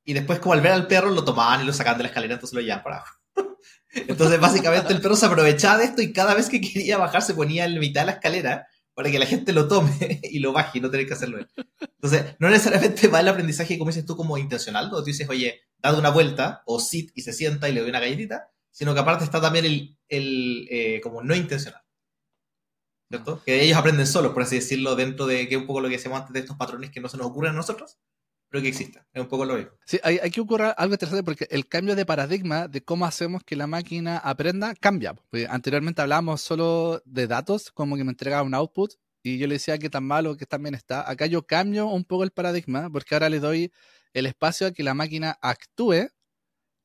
y después como al ver al perro lo tomaban y lo sacaban de la escalera, entonces lo llevaban para abajo. entonces, básicamente el perro se aprovechaba de esto y cada vez que quería bajar se ponía en la mitad de la escalera para que la gente lo tome y lo baje y no tener que hacerlo él. Entonces, no necesariamente va el aprendizaje, como dices tú, como intencional, donde tú dices, oye, dado una vuelta, o sit y se sienta y le doy una galletita, sino que aparte está también el, el eh, como no intencional. ¿Cierto? Que ellos aprenden solos, por así decirlo, dentro de que un poco lo que decíamos antes de estos patrones que no se nos ocurren a nosotros, pero que existen. Es un poco lo mismo. Sí, hay, hay que ocurrir algo interesante porque el cambio de paradigma de cómo hacemos que la máquina aprenda cambia. anteriormente hablábamos solo de datos, como que me entregaba un output y yo le decía que tan malo, que tan bien está. Acá yo cambio un poco el paradigma porque ahora le doy el espacio a que la máquina actúe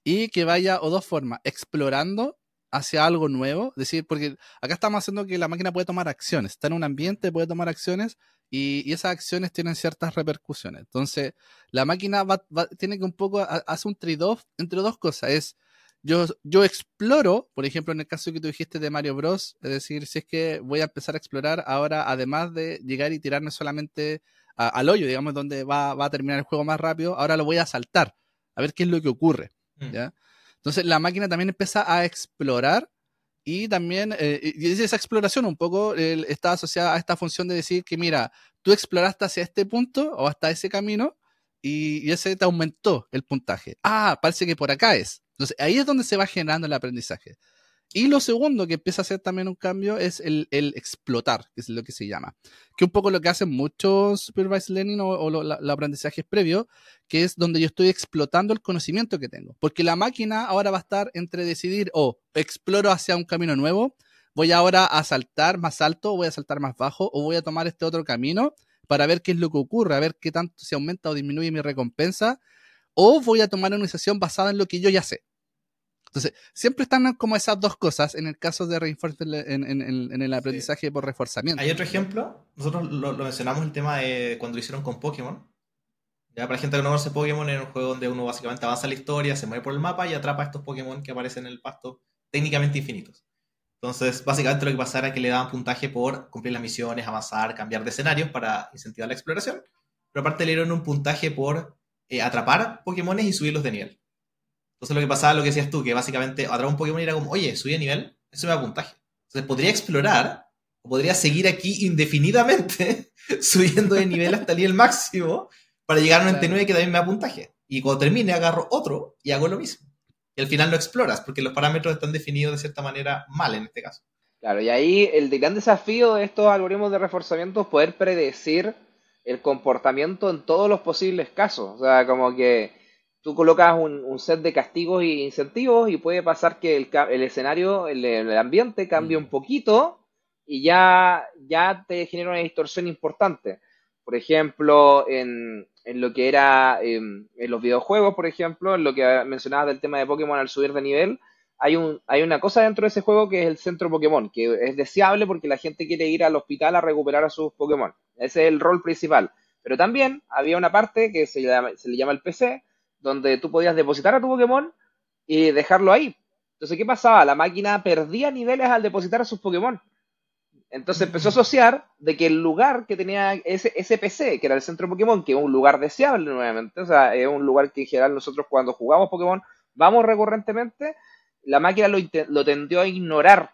y que vaya o dos formas, explorando hacia algo nuevo, es decir, porque acá estamos haciendo que la máquina puede tomar acciones, está en un ambiente, puede tomar acciones y, esas acciones tienen ciertas repercusiones. Entonces, la máquina va, tiene que un poco hacer un trade-off entre dos cosas, es yo, yo exploro, por ejemplo, en el caso que tú dijiste de Mario Bros, es decir, si es que voy a empezar a explorar ahora, además de llegar y tirarme solamente al hoyo, digamos, donde va, va a terminar el juego más rápido, ahora lo voy a saltar, a ver qué es lo que ocurre. Mm. Entonces la máquina también empieza a explorar y también eh, esa exploración un poco está asociada a esta función de decir que mira, tú exploraste hacia este punto o hasta ese camino y, y ese te aumentó el puntaje. Ah, parece que por acá es. Entonces ahí es donde se va generando el aprendizaje. Y lo segundo que empieza a hacer también un cambio es el, explotar, que es lo que se llama. Que un poco lo que hacen muchos supervised learning o, los aprendizajes previos, que es donde yo estoy explotando el conocimiento que tengo. Porque la máquina ahora va a estar entre decidir o exploro hacia un camino nuevo, voy ahora a saltar más alto, voy a saltar más bajo, o voy a tomar este otro camino para ver qué es lo que ocurre, a ver qué tanto se aumenta o disminuye mi recompensa, o voy a tomar una decisión basada en lo que yo ya sé. Entonces, siempre están como esas dos cosas en el caso de reinforcement en, el aprendizaje por reforzamiento. Hay otro ejemplo, nosotros lo, mencionamos el tema de cuando lo hicieron con Pokémon. Ya para la gente que no conoce Pokémon, es un juego donde uno básicamente avanza la historia, se mueve por el mapa y atrapa a estos Pokémon que aparecen en el pasto técnicamente infinitos. Entonces, básicamente lo que pasaba era que le daban puntaje por cumplir las misiones, avanzar, cambiar de escenarios para incentivar la exploración. Pero aparte le dieron un puntaje por eh, atrapar Pokémon y subirlos de nivel. Entonces lo que pasaba, lo que decías tú, que básicamente atrapar un Pokémon era como, oye, subí de nivel, eso me da puntaje. Entonces podría explorar, o podría seguir aquí indefinidamente, subiendo de nivel hasta el nivel máximo, para llegar a un 99 que también me da puntaje. Y cuando termine, agarro otro y hago lo mismo. Y al final no exploras, porque los parámetros están definidos de cierta manera mal en este caso. Claro, y ahí el gran desafío de estos algoritmos de reforzamiento es poder predecir el comportamiento en todos los posibles casos. O sea, como que tú colocas un, set de castigos e incentivos y puede pasar que el, escenario, el, ambiente cambie un poquito y ya, ya te genera una distorsión importante. Por ejemplo, en, en lo que era em, en los videojuegos, por ejemplo, en lo que mencionabas del tema de Pokémon al subir de nivel, hay, un, hay una cosa dentro de ese juego que es el centro Pokémon, que es deseable porque la gente quiere ir al hospital a recuperar a sus Pokémon. Ese es el rol principal. Pero también había una parte que se, se le llama el PC, donde tú podías depositar a tu Pokémon y dejarlo ahí. Entonces, ¿qué pasaba? La máquina perdía niveles al depositar a sus Pokémon. Entonces empezó a asociar de que el lugar que tenía ese, ese PC, que era el centro Pokémon, que es un lugar deseable nuevamente, o sea, es un lugar que en general nosotros cuando jugamos Pokémon vamos recurrentemente, la máquina lo, lo tendió a ignorar.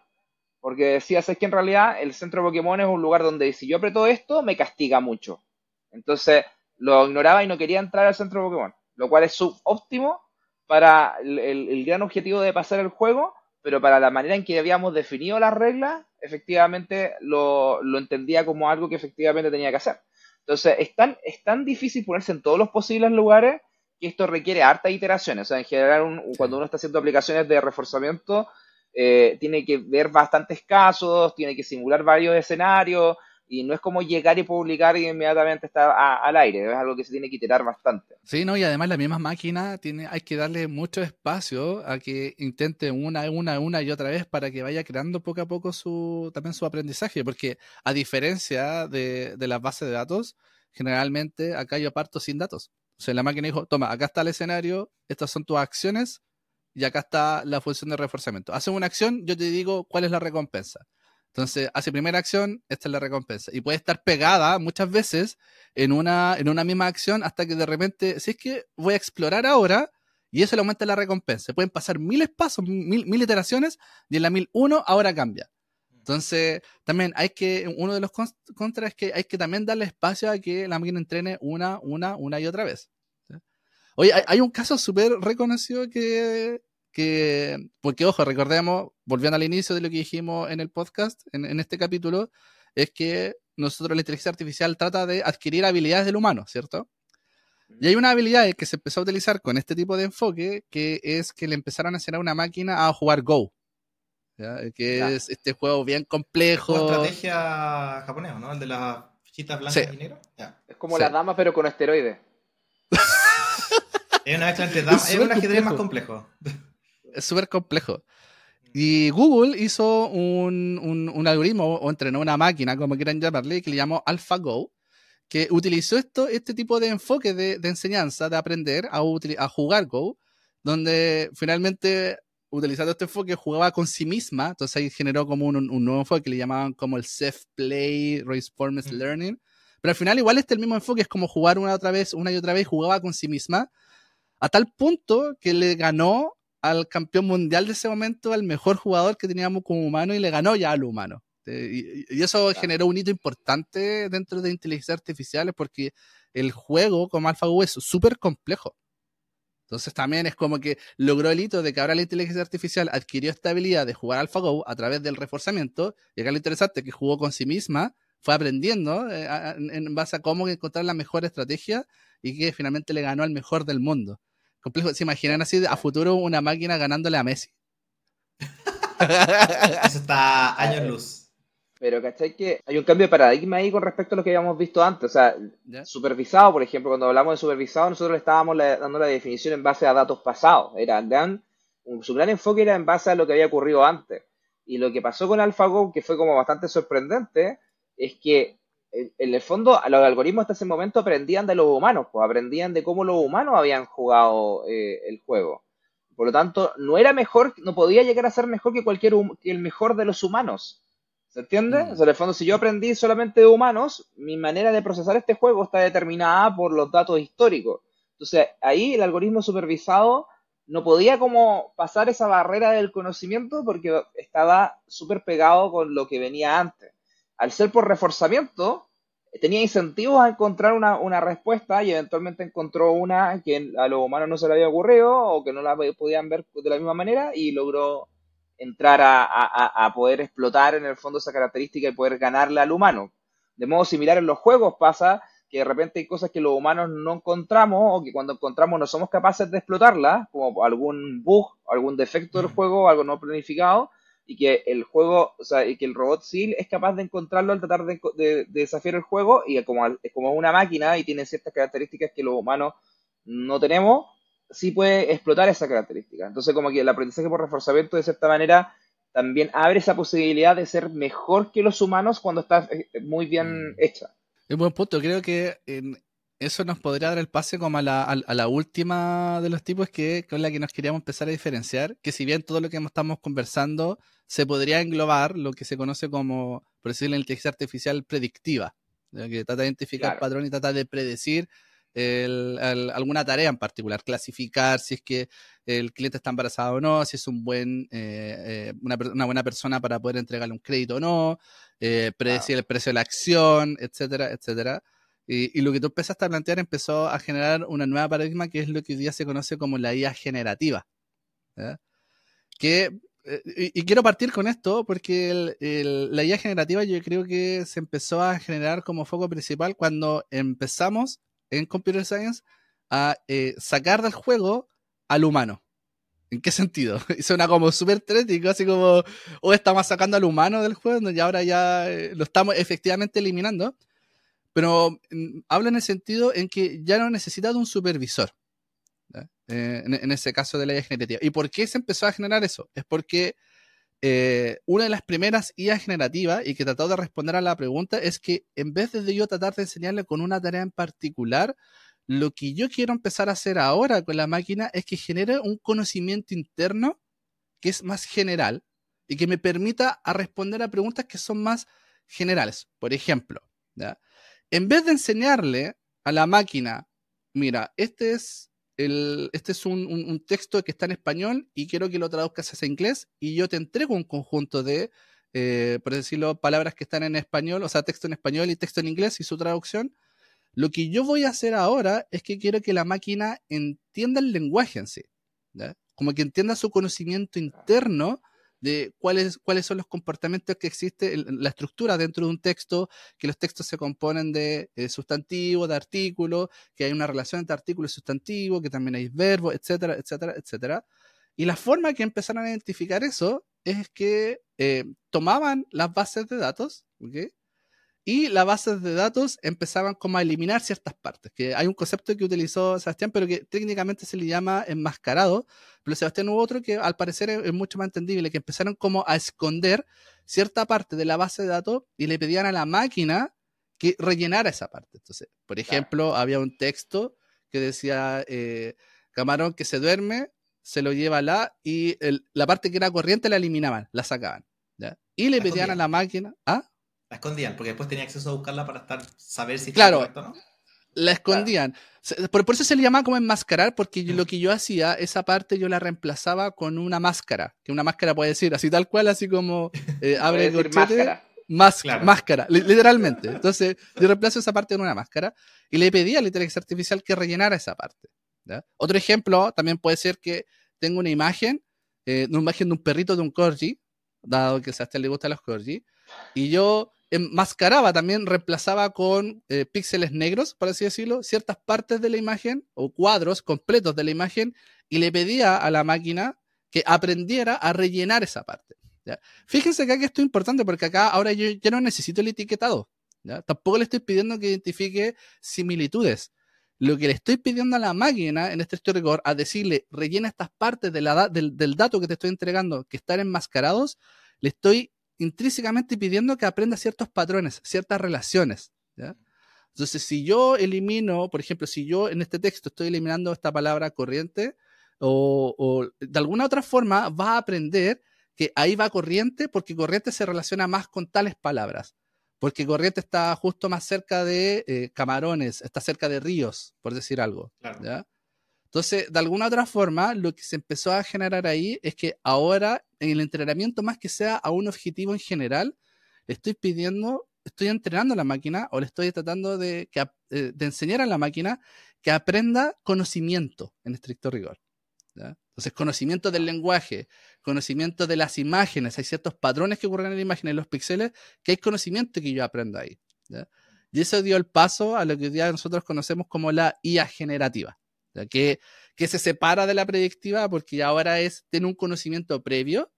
Porque decía, es que en realidad el centro Pokémon es un lugar donde si yo aprieto esto, me castiga mucho. Entonces lo ignoraba y no quería entrar al centro Pokémon lo cual es subóptimo para el, gran objetivo de pasar el juego, pero para la manera en que habíamos definido las reglas, efectivamente lo, entendía como algo que efectivamente tenía que hacer. Entonces, es tan, es tan difícil ponerse en todos los posibles lugares que esto requiere harta iteraciones. O sea, en general, cuando uno está haciendo aplicaciones de reforzamiento, eh, tiene que ver bastantes casos, tiene que simular varios escenarios, y no es como llegar y publicar y inmediatamente está al aire, es algo que se tiene que iterar bastante. Sí, no, y además la misma máquina tiene, hay que darle mucho espacio a que intente una, una, una y otra vez para que vaya creando poco a poco su, también su aprendizaje, porque a diferencia de, de las bases de datos, generalmente acá yo parto sin datos. O sea, la máquina dijo, toma, acá está el escenario, estas son tus acciones y acá está la función de reforzamiento. Haces una acción, yo te digo cuál es la recompensa. Entonces, hace primera acción, esta es la recompensa. Y puede estar pegada muchas veces en una, en una misma acción hasta que de repente, si es que voy a explorar ahora, y eso le aumenta la recompensa. Pueden pasar miles pasos, mil, mil iteraciones, y en la mil uno ahora cambia. Entonces, también hay que, uno de los contras es que hay que también darle espacio a que la máquina entrene una, una, una y otra vez. Oye, hay un caso súper reconocido que, que, porque ojo, recordemos, volviendo al inicio de lo que dijimos en el podcast, en, este capítulo, es que nosotros la inteligencia artificial trata de adquirir habilidades del humano, ¿cierto? Y hay una habilidad que se empezó a utilizar con este tipo de enfoque, que es que le empezaron a enseñar a una máquina a jugar Go. Que es este juego bien complejo. estrategia japonesa, ¿no? El de las fichitas blancas y negras. Es como la dama, pero con esteroides. es una mezcla entre es un ajedrez más complejo es súper complejo. Y Google hizo un, un, algoritmo o entrenó una máquina, como quieran llamarle, que le llamó AlphaGo, que utilizó esto, este tipo de enfoque de, de enseñanza, de aprender a, a, jugar Go, donde finalmente, utilizando este enfoque, jugaba con sí misma, entonces ahí generó como un, un nuevo enfoque que le llamaban como el Self-Play Reinforcement Learning, pero al final igual este el mismo enfoque, es como jugar una otra vez, una y otra vez, jugaba con sí misma, a tal punto que le ganó al campeón mundial de ese momento, al mejor jugador que teníamos como humano y le ganó ya al humano. Y, eso generó un hito importante dentro de inteligencia artificiales porque el juego como AlphaGo es súper complejo. Entonces también es como que logró el hito de que ahora la inteligencia artificial adquirió esta habilidad de jugar AlphaGo a través del reforzamiento. Y acá lo interesante es que jugó con sí misma, fue aprendiendo eh, en base a cómo encontrar la mejor estrategia y que finalmente le ganó al mejor del mundo complejo. ¿Se imaginan así a futuro una máquina ganándole a Messi? Eso está años luz. Pero ¿cachai? Que hay un cambio de paradigma ahí con respecto a lo que habíamos visto antes. O sea, supervisado, por ejemplo, cuando hablamos de supervisado, nosotros le estábamos dando la definición en base a datos pasados. Era gran, su gran enfoque era en base a lo que había ocurrido antes. Y lo que pasó con AlphaGo, que fue como bastante sorprendente, es que en el fondo, los algoritmos hasta ese momento aprendían de los humanos, pues aprendían de cómo los humanos habían jugado eh, el juego. Por lo tanto, no era mejor, no podía llegar a ser mejor que cualquier que el mejor de los humanos. ¿Se entiende? Mm. O sea, en el fondo, si yo aprendí solamente de humanos, mi manera de procesar este juego está determinada por los datos históricos. Entonces, ahí el algoritmo supervisado no podía como pasar esa barrera del conocimiento porque estaba súper pegado con lo que venía antes al ser por reforzamiento, tenía incentivos a encontrar una, respuesta y eventualmente encontró una que a los humanos no se le había ocurrido o que no la podían ver de la misma manera y logró entrar a, poder explotar en el fondo esa característica y poder ganarle al humano. De modo similar en los juegos pasa que de repente hay cosas que los humanos no encontramos o que cuando encontramos no somos capaces de explotarlas, como algún bug, algún defecto del juego, algo no planificado, y que el juego, o sea, y que el robot SEAL es capaz de encontrarlo al tratar de, desafiar el juego, y como es como una máquina y tiene ciertas características que los humanos no tenemos, sí puede explotar esa característica. Entonces, como que el aprendizaje por reforzamiento, de cierta manera, también abre esa posibilidad de ser mejor que los humanos cuando está eh, muy bien mm. hecha. Es un buen punto. Creo que en eso nos podría dar el pase como a la, a, la última de los tipos que con la que nos queríamos empezar a diferenciar. Que si bien todo lo que estamos conversando se podría englobar lo que se conoce como, por decirlo, la inteligencia artificial predictiva, que trata de identificar patrones patrón y trata de predecir alguna tarea en particular, clasificar si es que el cliente está embarazado o no, si es un buen, eh, eh, una, una, buena persona para poder entregarle un crédito o no, eh, predecir el precio de la acción, etcétera, etcétera. Y, lo que tú empezaste a plantear empezó a generar una nueva paradigma que es lo que hoy día se conoce como la IA generativa. Que, eh, y, quiero partir con esto porque la IA generativa yo creo que se empezó a generar como foco principal cuando empezamos en Computer Science a eh, sacar del juego al humano. ¿En qué sentido? Y suena como súper trético, así como, o estamos sacando al humano del juego, y ahora ya eh, lo estamos efectivamente eliminando. Pero mm, hablo en el sentido en que ya no necesita de un supervisor. Eh, en, ese caso de la IA generativa. ¿Y por qué se empezó a generar eso? Es porque eh, una de las primeras IA generativas y que trató de responder a la pregunta es que en vez de yo tratar de enseñarle con una tarea en particular, lo que yo quiero empezar a hacer ahora con la máquina es que genere un conocimiento interno que es más general y que me permita a responder a preguntas que son más generales. Por ejemplo, en vez de enseñarle a la máquina, mira, este es, el, este es un, texto que está en español y quiero que lo traduzcas a inglés y yo te entrego un conjunto de, eh, por decirlo, palabras que están en español, o sea, texto en español y texto en inglés y su traducción. Lo que yo voy a hacer ahora es que quiero que la máquina entienda el lenguaje en sí, como que entienda su conocimiento interno de cuáles, cuáles son los comportamientos que existe, la estructura dentro de un texto, que los textos se componen de eh, sustantivo, de artículo, que hay una relación entre artículo y sustantivo, que también hay verbos, etcétera, etcétera, etcétera. Y la forma que empezaron a identificar eso es que eh, tomaban las bases de datos, ¿okay? Y las bases de datos empezaban como a eliminar ciertas partes. Que hay un concepto que utilizó Sebastián, pero que técnicamente se le llama enmascarado. Pero Sebastián hubo otro que al parecer es, mucho más entendible, que empezaron como a esconder cierta parte de la base de datos y le pedían a la máquina que rellenara esa parte. Entonces, por ejemplo, había un texto que decía eh, camarón que se duerme, se lo lleva la y la parte que era corriente la eliminaban, la sacaban. Y le pedían a la máquina. ¿Ah? La escondían, porque después tenía acceso a buscarla para estar, saber si claro, correcto no. La escondían. Por, eso se le llama como enmascarar, porque lo que yo hacía, esa parte yo la reemplazaba con una máscara. Que una máscara puede decir así tal cual, así como eh, abre el corchete. Máscara. máscara, literalmente. Entonces, yo reemplazo esa parte con una máscara y le pedí a la inteligencia artificial que rellenara esa parte. Otro ejemplo también puede ser que tengo una imagen, eh, una imagen de un perrito de un corgi, dado que a Sebastián le gustan los corgi, y yo enmascaraba también, reemplazaba con eh, píxeles negros, por así decirlo, ciertas partes de la imagen o cuadros completos de la imagen y le pedía a la máquina que aprendiera a rellenar esa parte. Fíjense que aquí esto es importante porque acá ahora yo ya no necesito el etiquetado. Tampoco le estoy pidiendo que identifique similitudes. Lo que le estoy pidiendo a la máquina en este rigor, a decirle rellena estas partes del, del dato que te estoy entregando que están enmascarados, le estoy intrínsecamente pidiendo que aprenda ciertos patrones, ciertas relaciones. Entonces, si yo elimino, por ejemplo, si yo en este texto estoy eliminando esta palabra corriente, o, de alguna otra forma va a aprender que ahí va corriente porque corriente se relaciona más con tales palabras. Porque corriente está justo más cerca de eh, camarones, está cerca de ríos, por decir algo. Entonces, de alguna otra forma, lo que se empezó a generar ahí es que ahora, en el entrenamiento, más que sea a un objetivo en general, estoy pidiendo, estoy entrenando a la máquina o le estoy tratando de, eh, enseñar a la máquina que aprenda conocimiento en estricto rigor. Entonces, conocimiento del lenguaje, conocimiento de las imágenes, hay ciertos patrones que ocurren en la imagen, en los píxeles, que hay conocimiento que yo aprendo ahí. Y eso dio el paso a lo que hoy día nosotros conocemos como la IA generativa, que, que se separa de la predictiva porque ahora es, tiene un conocimiento previo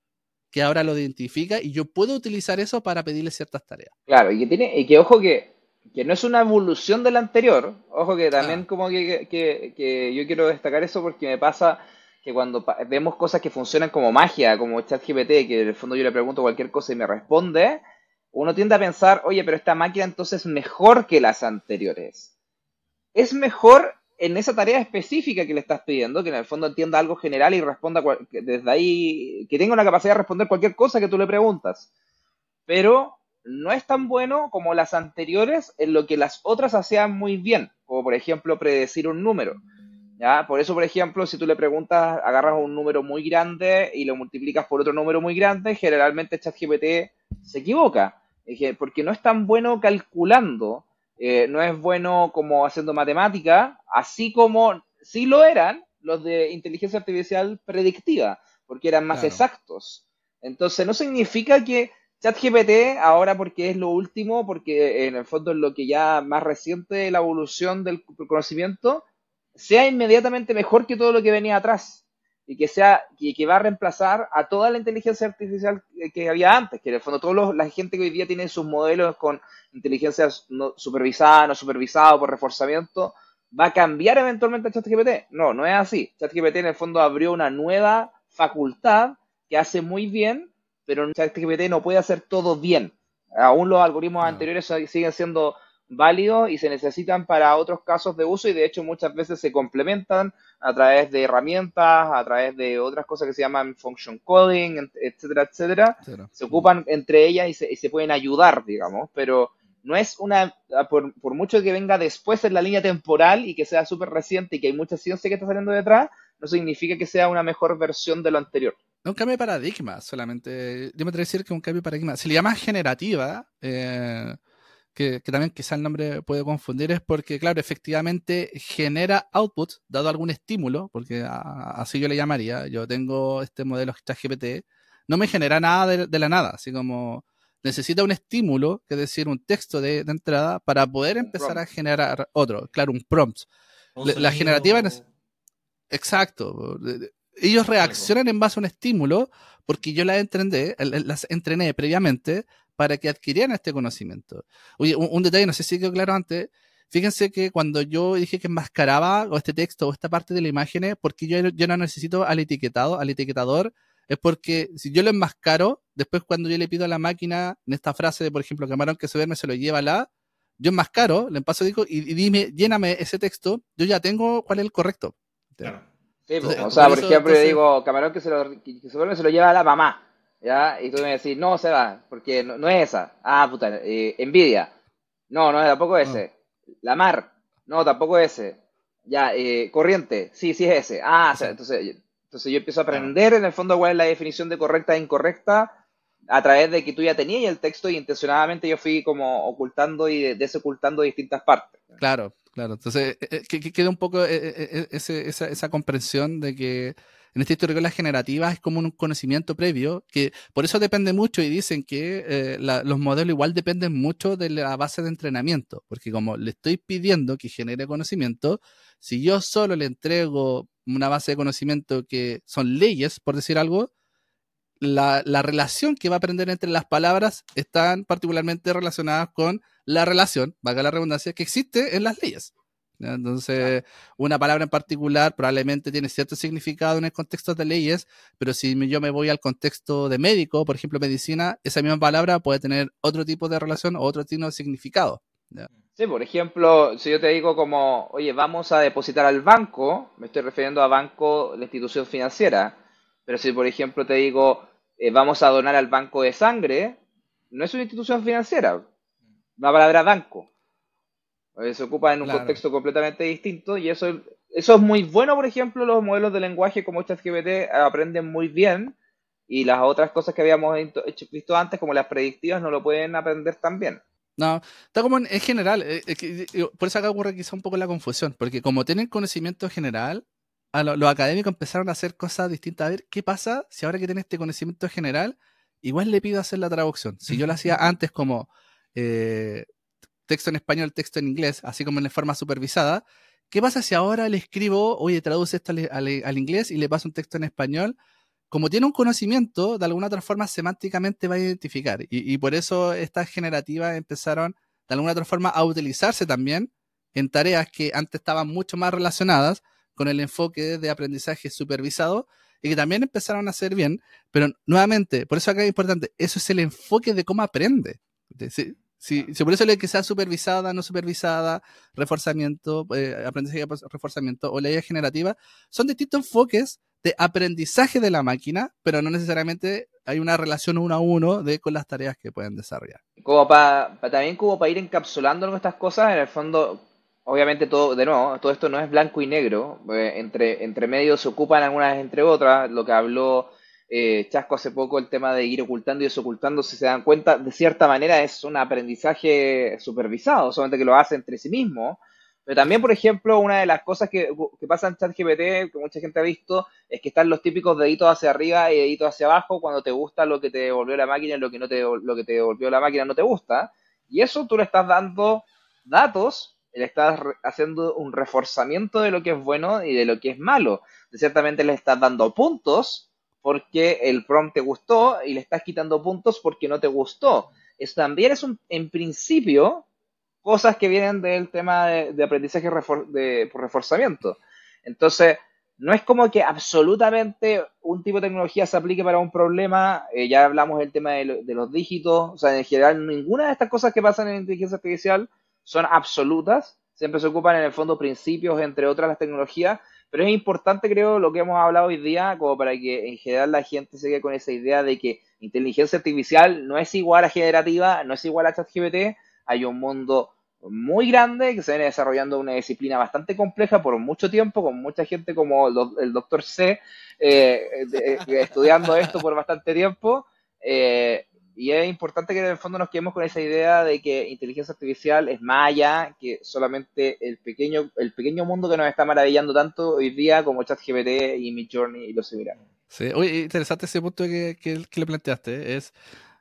que ahora lo identifica y yo puedo utilizar eso para pedirle ciertas tareas. Claro, y que tiene, y que ojo que, que no es una evolución de la anterior, ojo que también como que, que, que, yo quiero destacar eso porque me pasa que cuando vemos cosas que funcionan como magia, como ChatGPT, que en el fondo yo le pregunto cualquier cosa y me responde, uno tiende a pensar, oye, pero esta máquina entonces es mejor que las anteriores. Es mejor en esa tarea específica que le estás pidiendo, que en el fondo entienda algo general y responda desde ahí, que tenga una capacidad de responder cualquier cosa que tú le preguntas. Pero no es tan bueno como las anteriores en lo que las otras hacían muy bien, como por ejemplo predecir un número. ¿ya? Por eso, por ejemplo, si tú le preguntas, agarras un número muy grande y lo multiplicas por otro número muy grande, generalmente ChatGPT se equivoca, porque no es tan bueno calculando, eh, no es bueno como haciendo matemática, así como sí lo eran los de inteligencia artificial predictiva, porque eran más exactos. Entonces, no significa que ChatGPT, ahora porque es lo último, porque en el fondo es lo que ya más reciente la evolución del conocimiento, sea inmediatamente mejor que todo lo que venía atrás y que sea que, que va a reemplazar a toda la inteligencia artificial que, había antes, que en el fondo toda la gente que hoy día tiene sus modelos con inteligencia no supervisada, no supervisada por reforzamiento, va a cambiar eventualmente a ChatGPT. No, no es así. ChatGPT en el fondo abrió una nueva facultad que hace muy bien pero ChatGPT no puede hacer todo bien. Aún los algoritmos anteriores siguen siendo válidos y se necesitan para otros casos de uso y de hecho muchas veces se complementan a través de herramientas, a través de otras cosas que se llaman function coding, etcétera, etcétera. Se ocupan entre ellas y se, pueden ayudar, digamos, pero no es una, por, por, mucho que venga después en la línea temporal y que sea súper reciente y que hay mucha ciencia que está saliendo detrás, no significa que sea una mejor versión de lo anterior. Un cambio de paradigma, solamente. Yo me atrevo a decir que un cambio de paradigma. Si le llamas generativa, eh, que, también quizá el nombre puede confundir, es porque, claro, efectivamente genera output, dado algún estímulo, porque así yo le llamaría. Yo tengo este modelo GPT, no me genera nada de, la nada, así como necesita un estímulo, que es decir, un texto de, entrada, para poder empezar a generar otro. Claro, un prompt. La, generativa es. Exacto ellos reaccionan en base a un estímulo porque yo las entrené, las entrené previamente para que adquirieran este conocimiento. Oye, un, detalle, no sé si quedó claro antes. Fíjense que cuando yo dije que enmascaraba o este texto o esta parte de la imagen, porque yo, yo no necesito al etiquetado, al etiquetador, es porque si yo lo enmascaro, después cuando yo le pido a la máquina, en esta frase de, por ejemplo, camarón que se duerme se lo lleva la, yo enmascaro, le paso digo y, y dime, lléname ese texto, yo ya tengo cuál es el correcto. Claro o sea, por, ejemplo, yo digo, camarón que se lo, que se, duerme, se lo lleva a la mamá. ¿Ya? Y tú me decís, no, se va, porque no, es esa. Ah, puta, eh, envidia. No, no, tampoco ese. La mar. No, tampoco ese. Ya, eh, corriente. Sí, sí es ese. Ah, entonces, entonces yo empiezo a aprender en el fondo cuál es la definición de correcta e incorrecta a través de que tú ya tenías el texto y intencionadamente yo fui como ocultando y desocultando distintas partes. Claro, Claro, entonces eh, eh, que, queda un poco eh, esa, esa, comprensión de que en esta historia las generativas es como un conocimiento previo, que por eso depende mucho y dicen que los modelos igual dependen mucho de la base de entrenamiento, porque como le estoy pidiendo que genere conocimiento, si yo solo le entrego una base de conocimiento que son leyes, por decir algo, la, la relación que va a aprender entre las palabras están particularmente relacionadas con la relación, valga la redundancia, que existe en las leyes. Entonces, una palabra en particular probablemente tiene cierto significado en el contexto de leyes, pero si yo me voy al contexto de médico, por ejemplo, medicina, esa misma palabra puede tener otro tipo de relación o otro tipo de significado. Sí, por ejemplo, si yo te digo como, oye, vamos a depositar al banco, me estoy refiriendo a banco, la institución financiera, pero si por ejemplo te digo, eh, vamos a donar al banco de sangre, no es una institución financiera, la palabra banco. Eh, se ocupa en un contexto completamente distinto y eso, eso es muy bueno, por ejemplo, los modelos de lenguaje como ChatGPT aprenden muy bien y las otras cosas que habíamos visto antes, como las predictivas, no lo pueden aprender tan bien. No, está como en, general, eh, por eso acá ocurre quizá un poco la confusión, porque como tienen conocimiento general, a los académicos empezaron a hacer cosas distintas. A ver, ¿qué pasa si ahora que tiene este conocimiento general, igual le pido hacer la traducción? Si yo lo hacía antes como, eh, texto en español, texto en inglés, así como en forma supervisada. ¿Qué pasa si ahora le escribo, oye, traduce esto al, inglés y le paso un texto en español? Como tiene un conocimiento, de alguna otra forma semánticamente va a identificar. Y, por eso estas generativas empezaron, de alguna otra forma, a utilizarse también en tareas que antes estaban mucho más relacionadas con el enfoque de aprendizaje supervisado y que también empezaron a hacer bien, pero nuevamente, por eso acá es importante, eso es el enfoque de cómo aprende. ¿sí? Sí, por eso le que sea supervisada, no supervisada, reforzamiento, eh, aprendizaje reforzamiento o ley generativa, son distintos enfoques de aprendizaje de la máquina, pero no necesariamente hay una relación uno a uno de con las tareas que pueden desarrollar. Como para, también como para ir encapsulando estas cosas, en el fondo, obviamente todo, de nuevo, todo esto no es blanco y negro, eh, entre, entre medios se ocupan algunas entre otras, lo que habló eh, Chasco hace poco el tema de ir ocultando y desocultando, si se dan cuenta, de cierta manera es un aprendizaje supervisado, solamente que lo hace entre sí mismo. Pero también, por ejemplo, una de las cosas que, que pasa en ChatGPT, que mucha gente ha visto, es que están los típicos deditos hacia arriba y deditos hacia abajo cuando te gusta lo que te devolvió la máquina y lo que, no te, lo que te devolvió la máquina no te gusta. Y eso tú le estás dando datos, le estás haciendo un reforzamiento de lo que es bueno y de lo que es malo. Ciertamente le estás dando puntos porque el prompt te gustó y le estás quitando puntos porque no te gustó. Eso también es un, en principio, cosas que vienen del tema de, aprendizaje de, por reforzamiento. Entonces, no es como que absolutamente un tipo de tecnología se aplique para un problema. Eh, ya hablamos del tema de, de, los dígitos. O sea, en general, ninguna de estas cosas que pasan en inteligencia artificial son absolutas. Siempre se ocupan en el fondo principios, entre otras las tecnologías, pero es importante, creo, lo que hemos hablado hoy día, como para que en general la gente se quede con esa idea de que inteligencia artificial no es igual a generativa, no es igual a ChatGPT. Hay un mundo muy grande que se viene desarrollando una disciplina bastante compleja por mucho tiempo, con mucha gente como el doctor C eh, eh, estudiando esto por bastante tiempo. Eh, y es importante que en el fondo nos quedemos con esa idea de que inteligencia artificial es más allá que solamente el pequeño, el pequeño mundo que nos está maravillando tanto hoy día como ChatGPT y Midjourney y los similares. Sí, oye, interesante ese punto que, que, le planteaste. Es,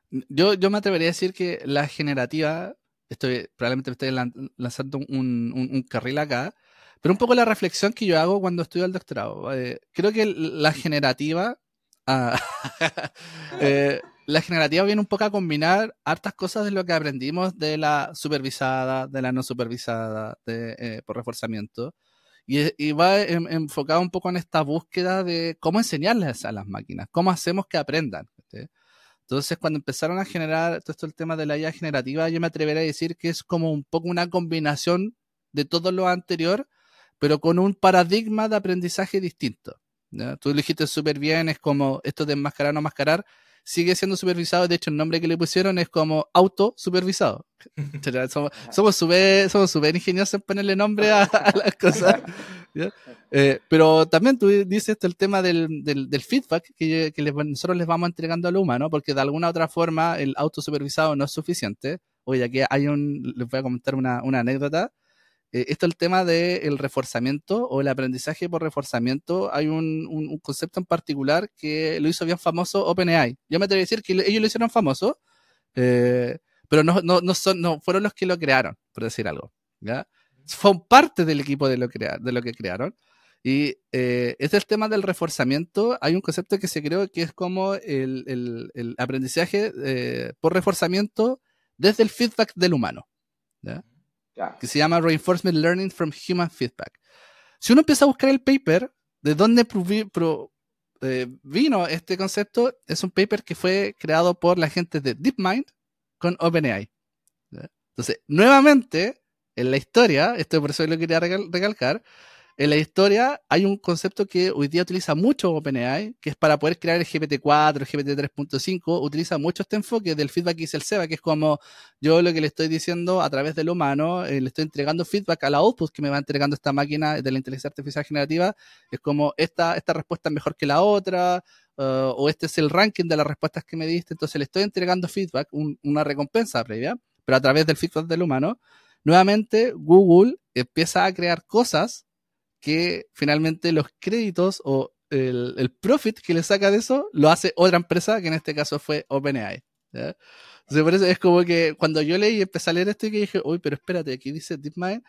yo, yo me atrevería a decir que la generativa, estoy, probablemente me estoy lanzando un, un, carril acá, pero un poco la reflexión que yo hago cuando estudio el doctorado. Eh, creo que la generativa... Ah, eh, la generativa viene un poco a combinar hartas cosas de lo que aprendimos de la supervisada, de la no supervisada, eh, por reforzamiento. Y, va enfocado un poco en esta búsqueda de cómo enseñarles a las máquinas, cómo hacemos que aprendan. Entonces, cuando empezaron a generar todo esto el tema de la IA generativa, yo me atrevería a decir que es como un poco una combinación de todo lo anterior, pero con un paradigma de aprendizaje distinto. Tú lo dijiste súper bien, es como esto de enmascarar, no mascarar, sigue siendo supervisado. De hecho, el nombre que le pusieron es como auto supervisado. somos, somos somos ingeniosos en ponerle nombre a, las cosas. Eh, pero también tú dices el tema del, del, feedback que, que nosotros les vamos entregando al humano, porque de alguna otra forma el auto supervisado no es suficiente. Oye, aquí hay un, les voy a comentar una, una anécdota. Eh, esto el tema del reforzamiento o el aprendizaje por reforzamiento, hay un, un, concepto en particular que lo hizo bien famoso OpenAI. Yo me atrevo a decir que ellos lo hicieron famoso, eh, pero no, no, no, son, no fueron los que lo crearon, por decir algo. ¿ya? Fue parte del equipo de lo, de lo que crearon. Y eh, es el tema del reforzamiento. Hay un concepto que se creó que es como el, el, aprendizaje eh, por reforzamiento desde el feedback del humano. Que se llama Reinforcement Learning from Human Feedback. Si uno empieza a buscar el paper, de dónde eh, vino este concepto, es un paper que fue creado por la gente de DeepMind con OpenAI. Entonces, nuevamente, en la historia, esto por eso lo quería recalcar, en la historia hay un concepto que hoy día utiliza mucho OpenAI, que es para poder crear el GPT-4, el GPT-3.5, utiliza mucho este enfoque del feedback que dice el SEBA, que es como yo lo que le estoy diciendo a través del humano, eh, le estoy entregando feedback a la output que me va entregando esta máquina de la inteligencia artificial generativa, es como esta, esta respuesta es mejor que la otra, uh, o este es el ranking de las respuestas que me diste, entonces le estoy entregando feedback, una recompensa previa, pero a través del feedback del humano. Nuevamente, Google empieza a crear cosas que finalmente los créditos o el, profit que le saca de eso lo hace otra empresa, que en este caso fue OpenAI. ¿ya? Entonces, por eso es como que cuando yo leí y empecé a leer esto y que dije, uy, pero espérate, aquí dice DeepMind,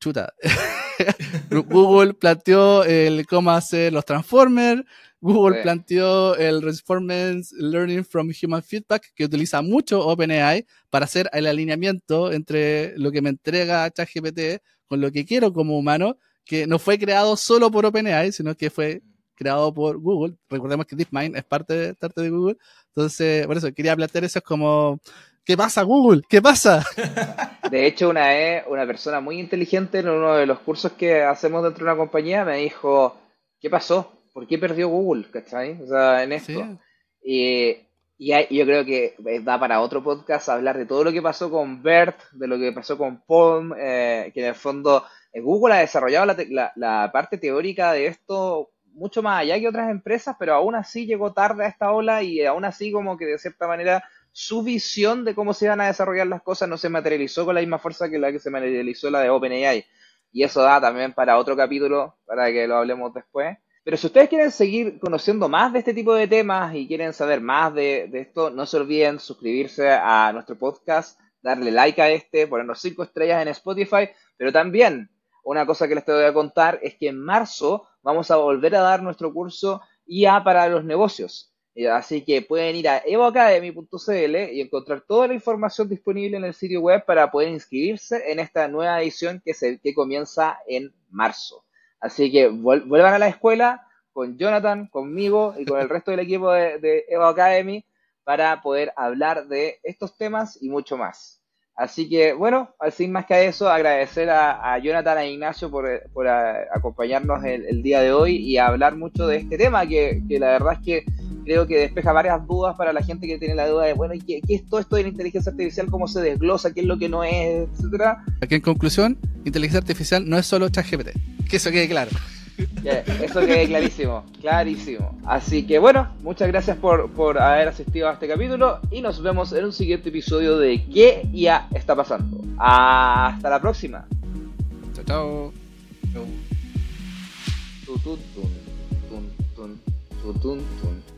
chuta. Google planteó el cómo hacer los transformers, Google Sí. planteó el Reinforcement Learning from Human Feedback, que utiliza mucho OpenAI para hacer el alineamiento entre lo que me entrega ChatGPT con lo que quiero como humano, que no fue creado solo por OpenAI, sino que fue creado por Google. Recordemos que DeepMind es parte de, parte de Google. Entonces, por eso quería plantear eso es como, ¿qué pasa Google? ¿Qué pasa? De hecho, una una persona muy inteligente en uno de los cursos que hacemos dentro de una compañía me dijo, ¿qué pasó? ¿Por qué perdió Google? ¿Cachai? O sea, en esto. Sí. Y, y hay- yo creo que eh, da para otro podcast hablar de todo lo que pasó con BERT, de lo que pasó con Palm, eh, que en el fondo Google ha desarrollado la, te- la- la parte teórica de esto mucho más allá que otras empresas, pero aún así llegó tarde a esta ola y eh, aún así como que de cierta manera su visión de cómo se iban a desarrollar las cosas no se materializó con la misma fuerza que la que se materializó la de OpenAI. Y eso da también para otro capítulo, para que lo hablemos después. Pero si ustedes quieren seguir conociendo más de este tipo de temas y quieren saber más de, de esto, no se olviden suscribirse a nuestro podcast, darle like a este, ponernos cinco estrellas en Spotify, pero también una cosa que les voy a contar es que en marzo vamos a volver a dar nuestro curso IA para los negocios. Así que pueden ir a evoacademy.cl y encontrar toda la información disponible en el sitio web para poder inscribirse en esta nueva edición que, se, que comienza en marzo. Así que vuel- vuelvan a la escuela con Jonathan, conmigo y con el resto del equipo de, de Evo Academy para poder hablar de estos temas y mucho más. Así que, bueno, sin más que eso, agradecer a, Jonathan e Ignacio por, por a- acompañarnos el, día de hoy y hablar mucho de este tema, que, que la verdad es que creo que despeja varias dudas para la gente que tiene la duda de, bueno, ¿y ¿qué, qué es todo esto de la inteligencia artificial? ¿Cómo se desglosa? ¿Qué es lo que no es? Etcétera. Aquí en conclusión, inteligencia artificial no es solo ChatGPT. Que eso quede claro. Eso quede clarísimo, clarísimo. Así que bueno, muchas gracias por, por haber asistido a este capítulo y nos vemos en un siguiente episodio de ¿Qué ya está pasando? Hasta la próxima. Chao, chao. Tun, tun, tun.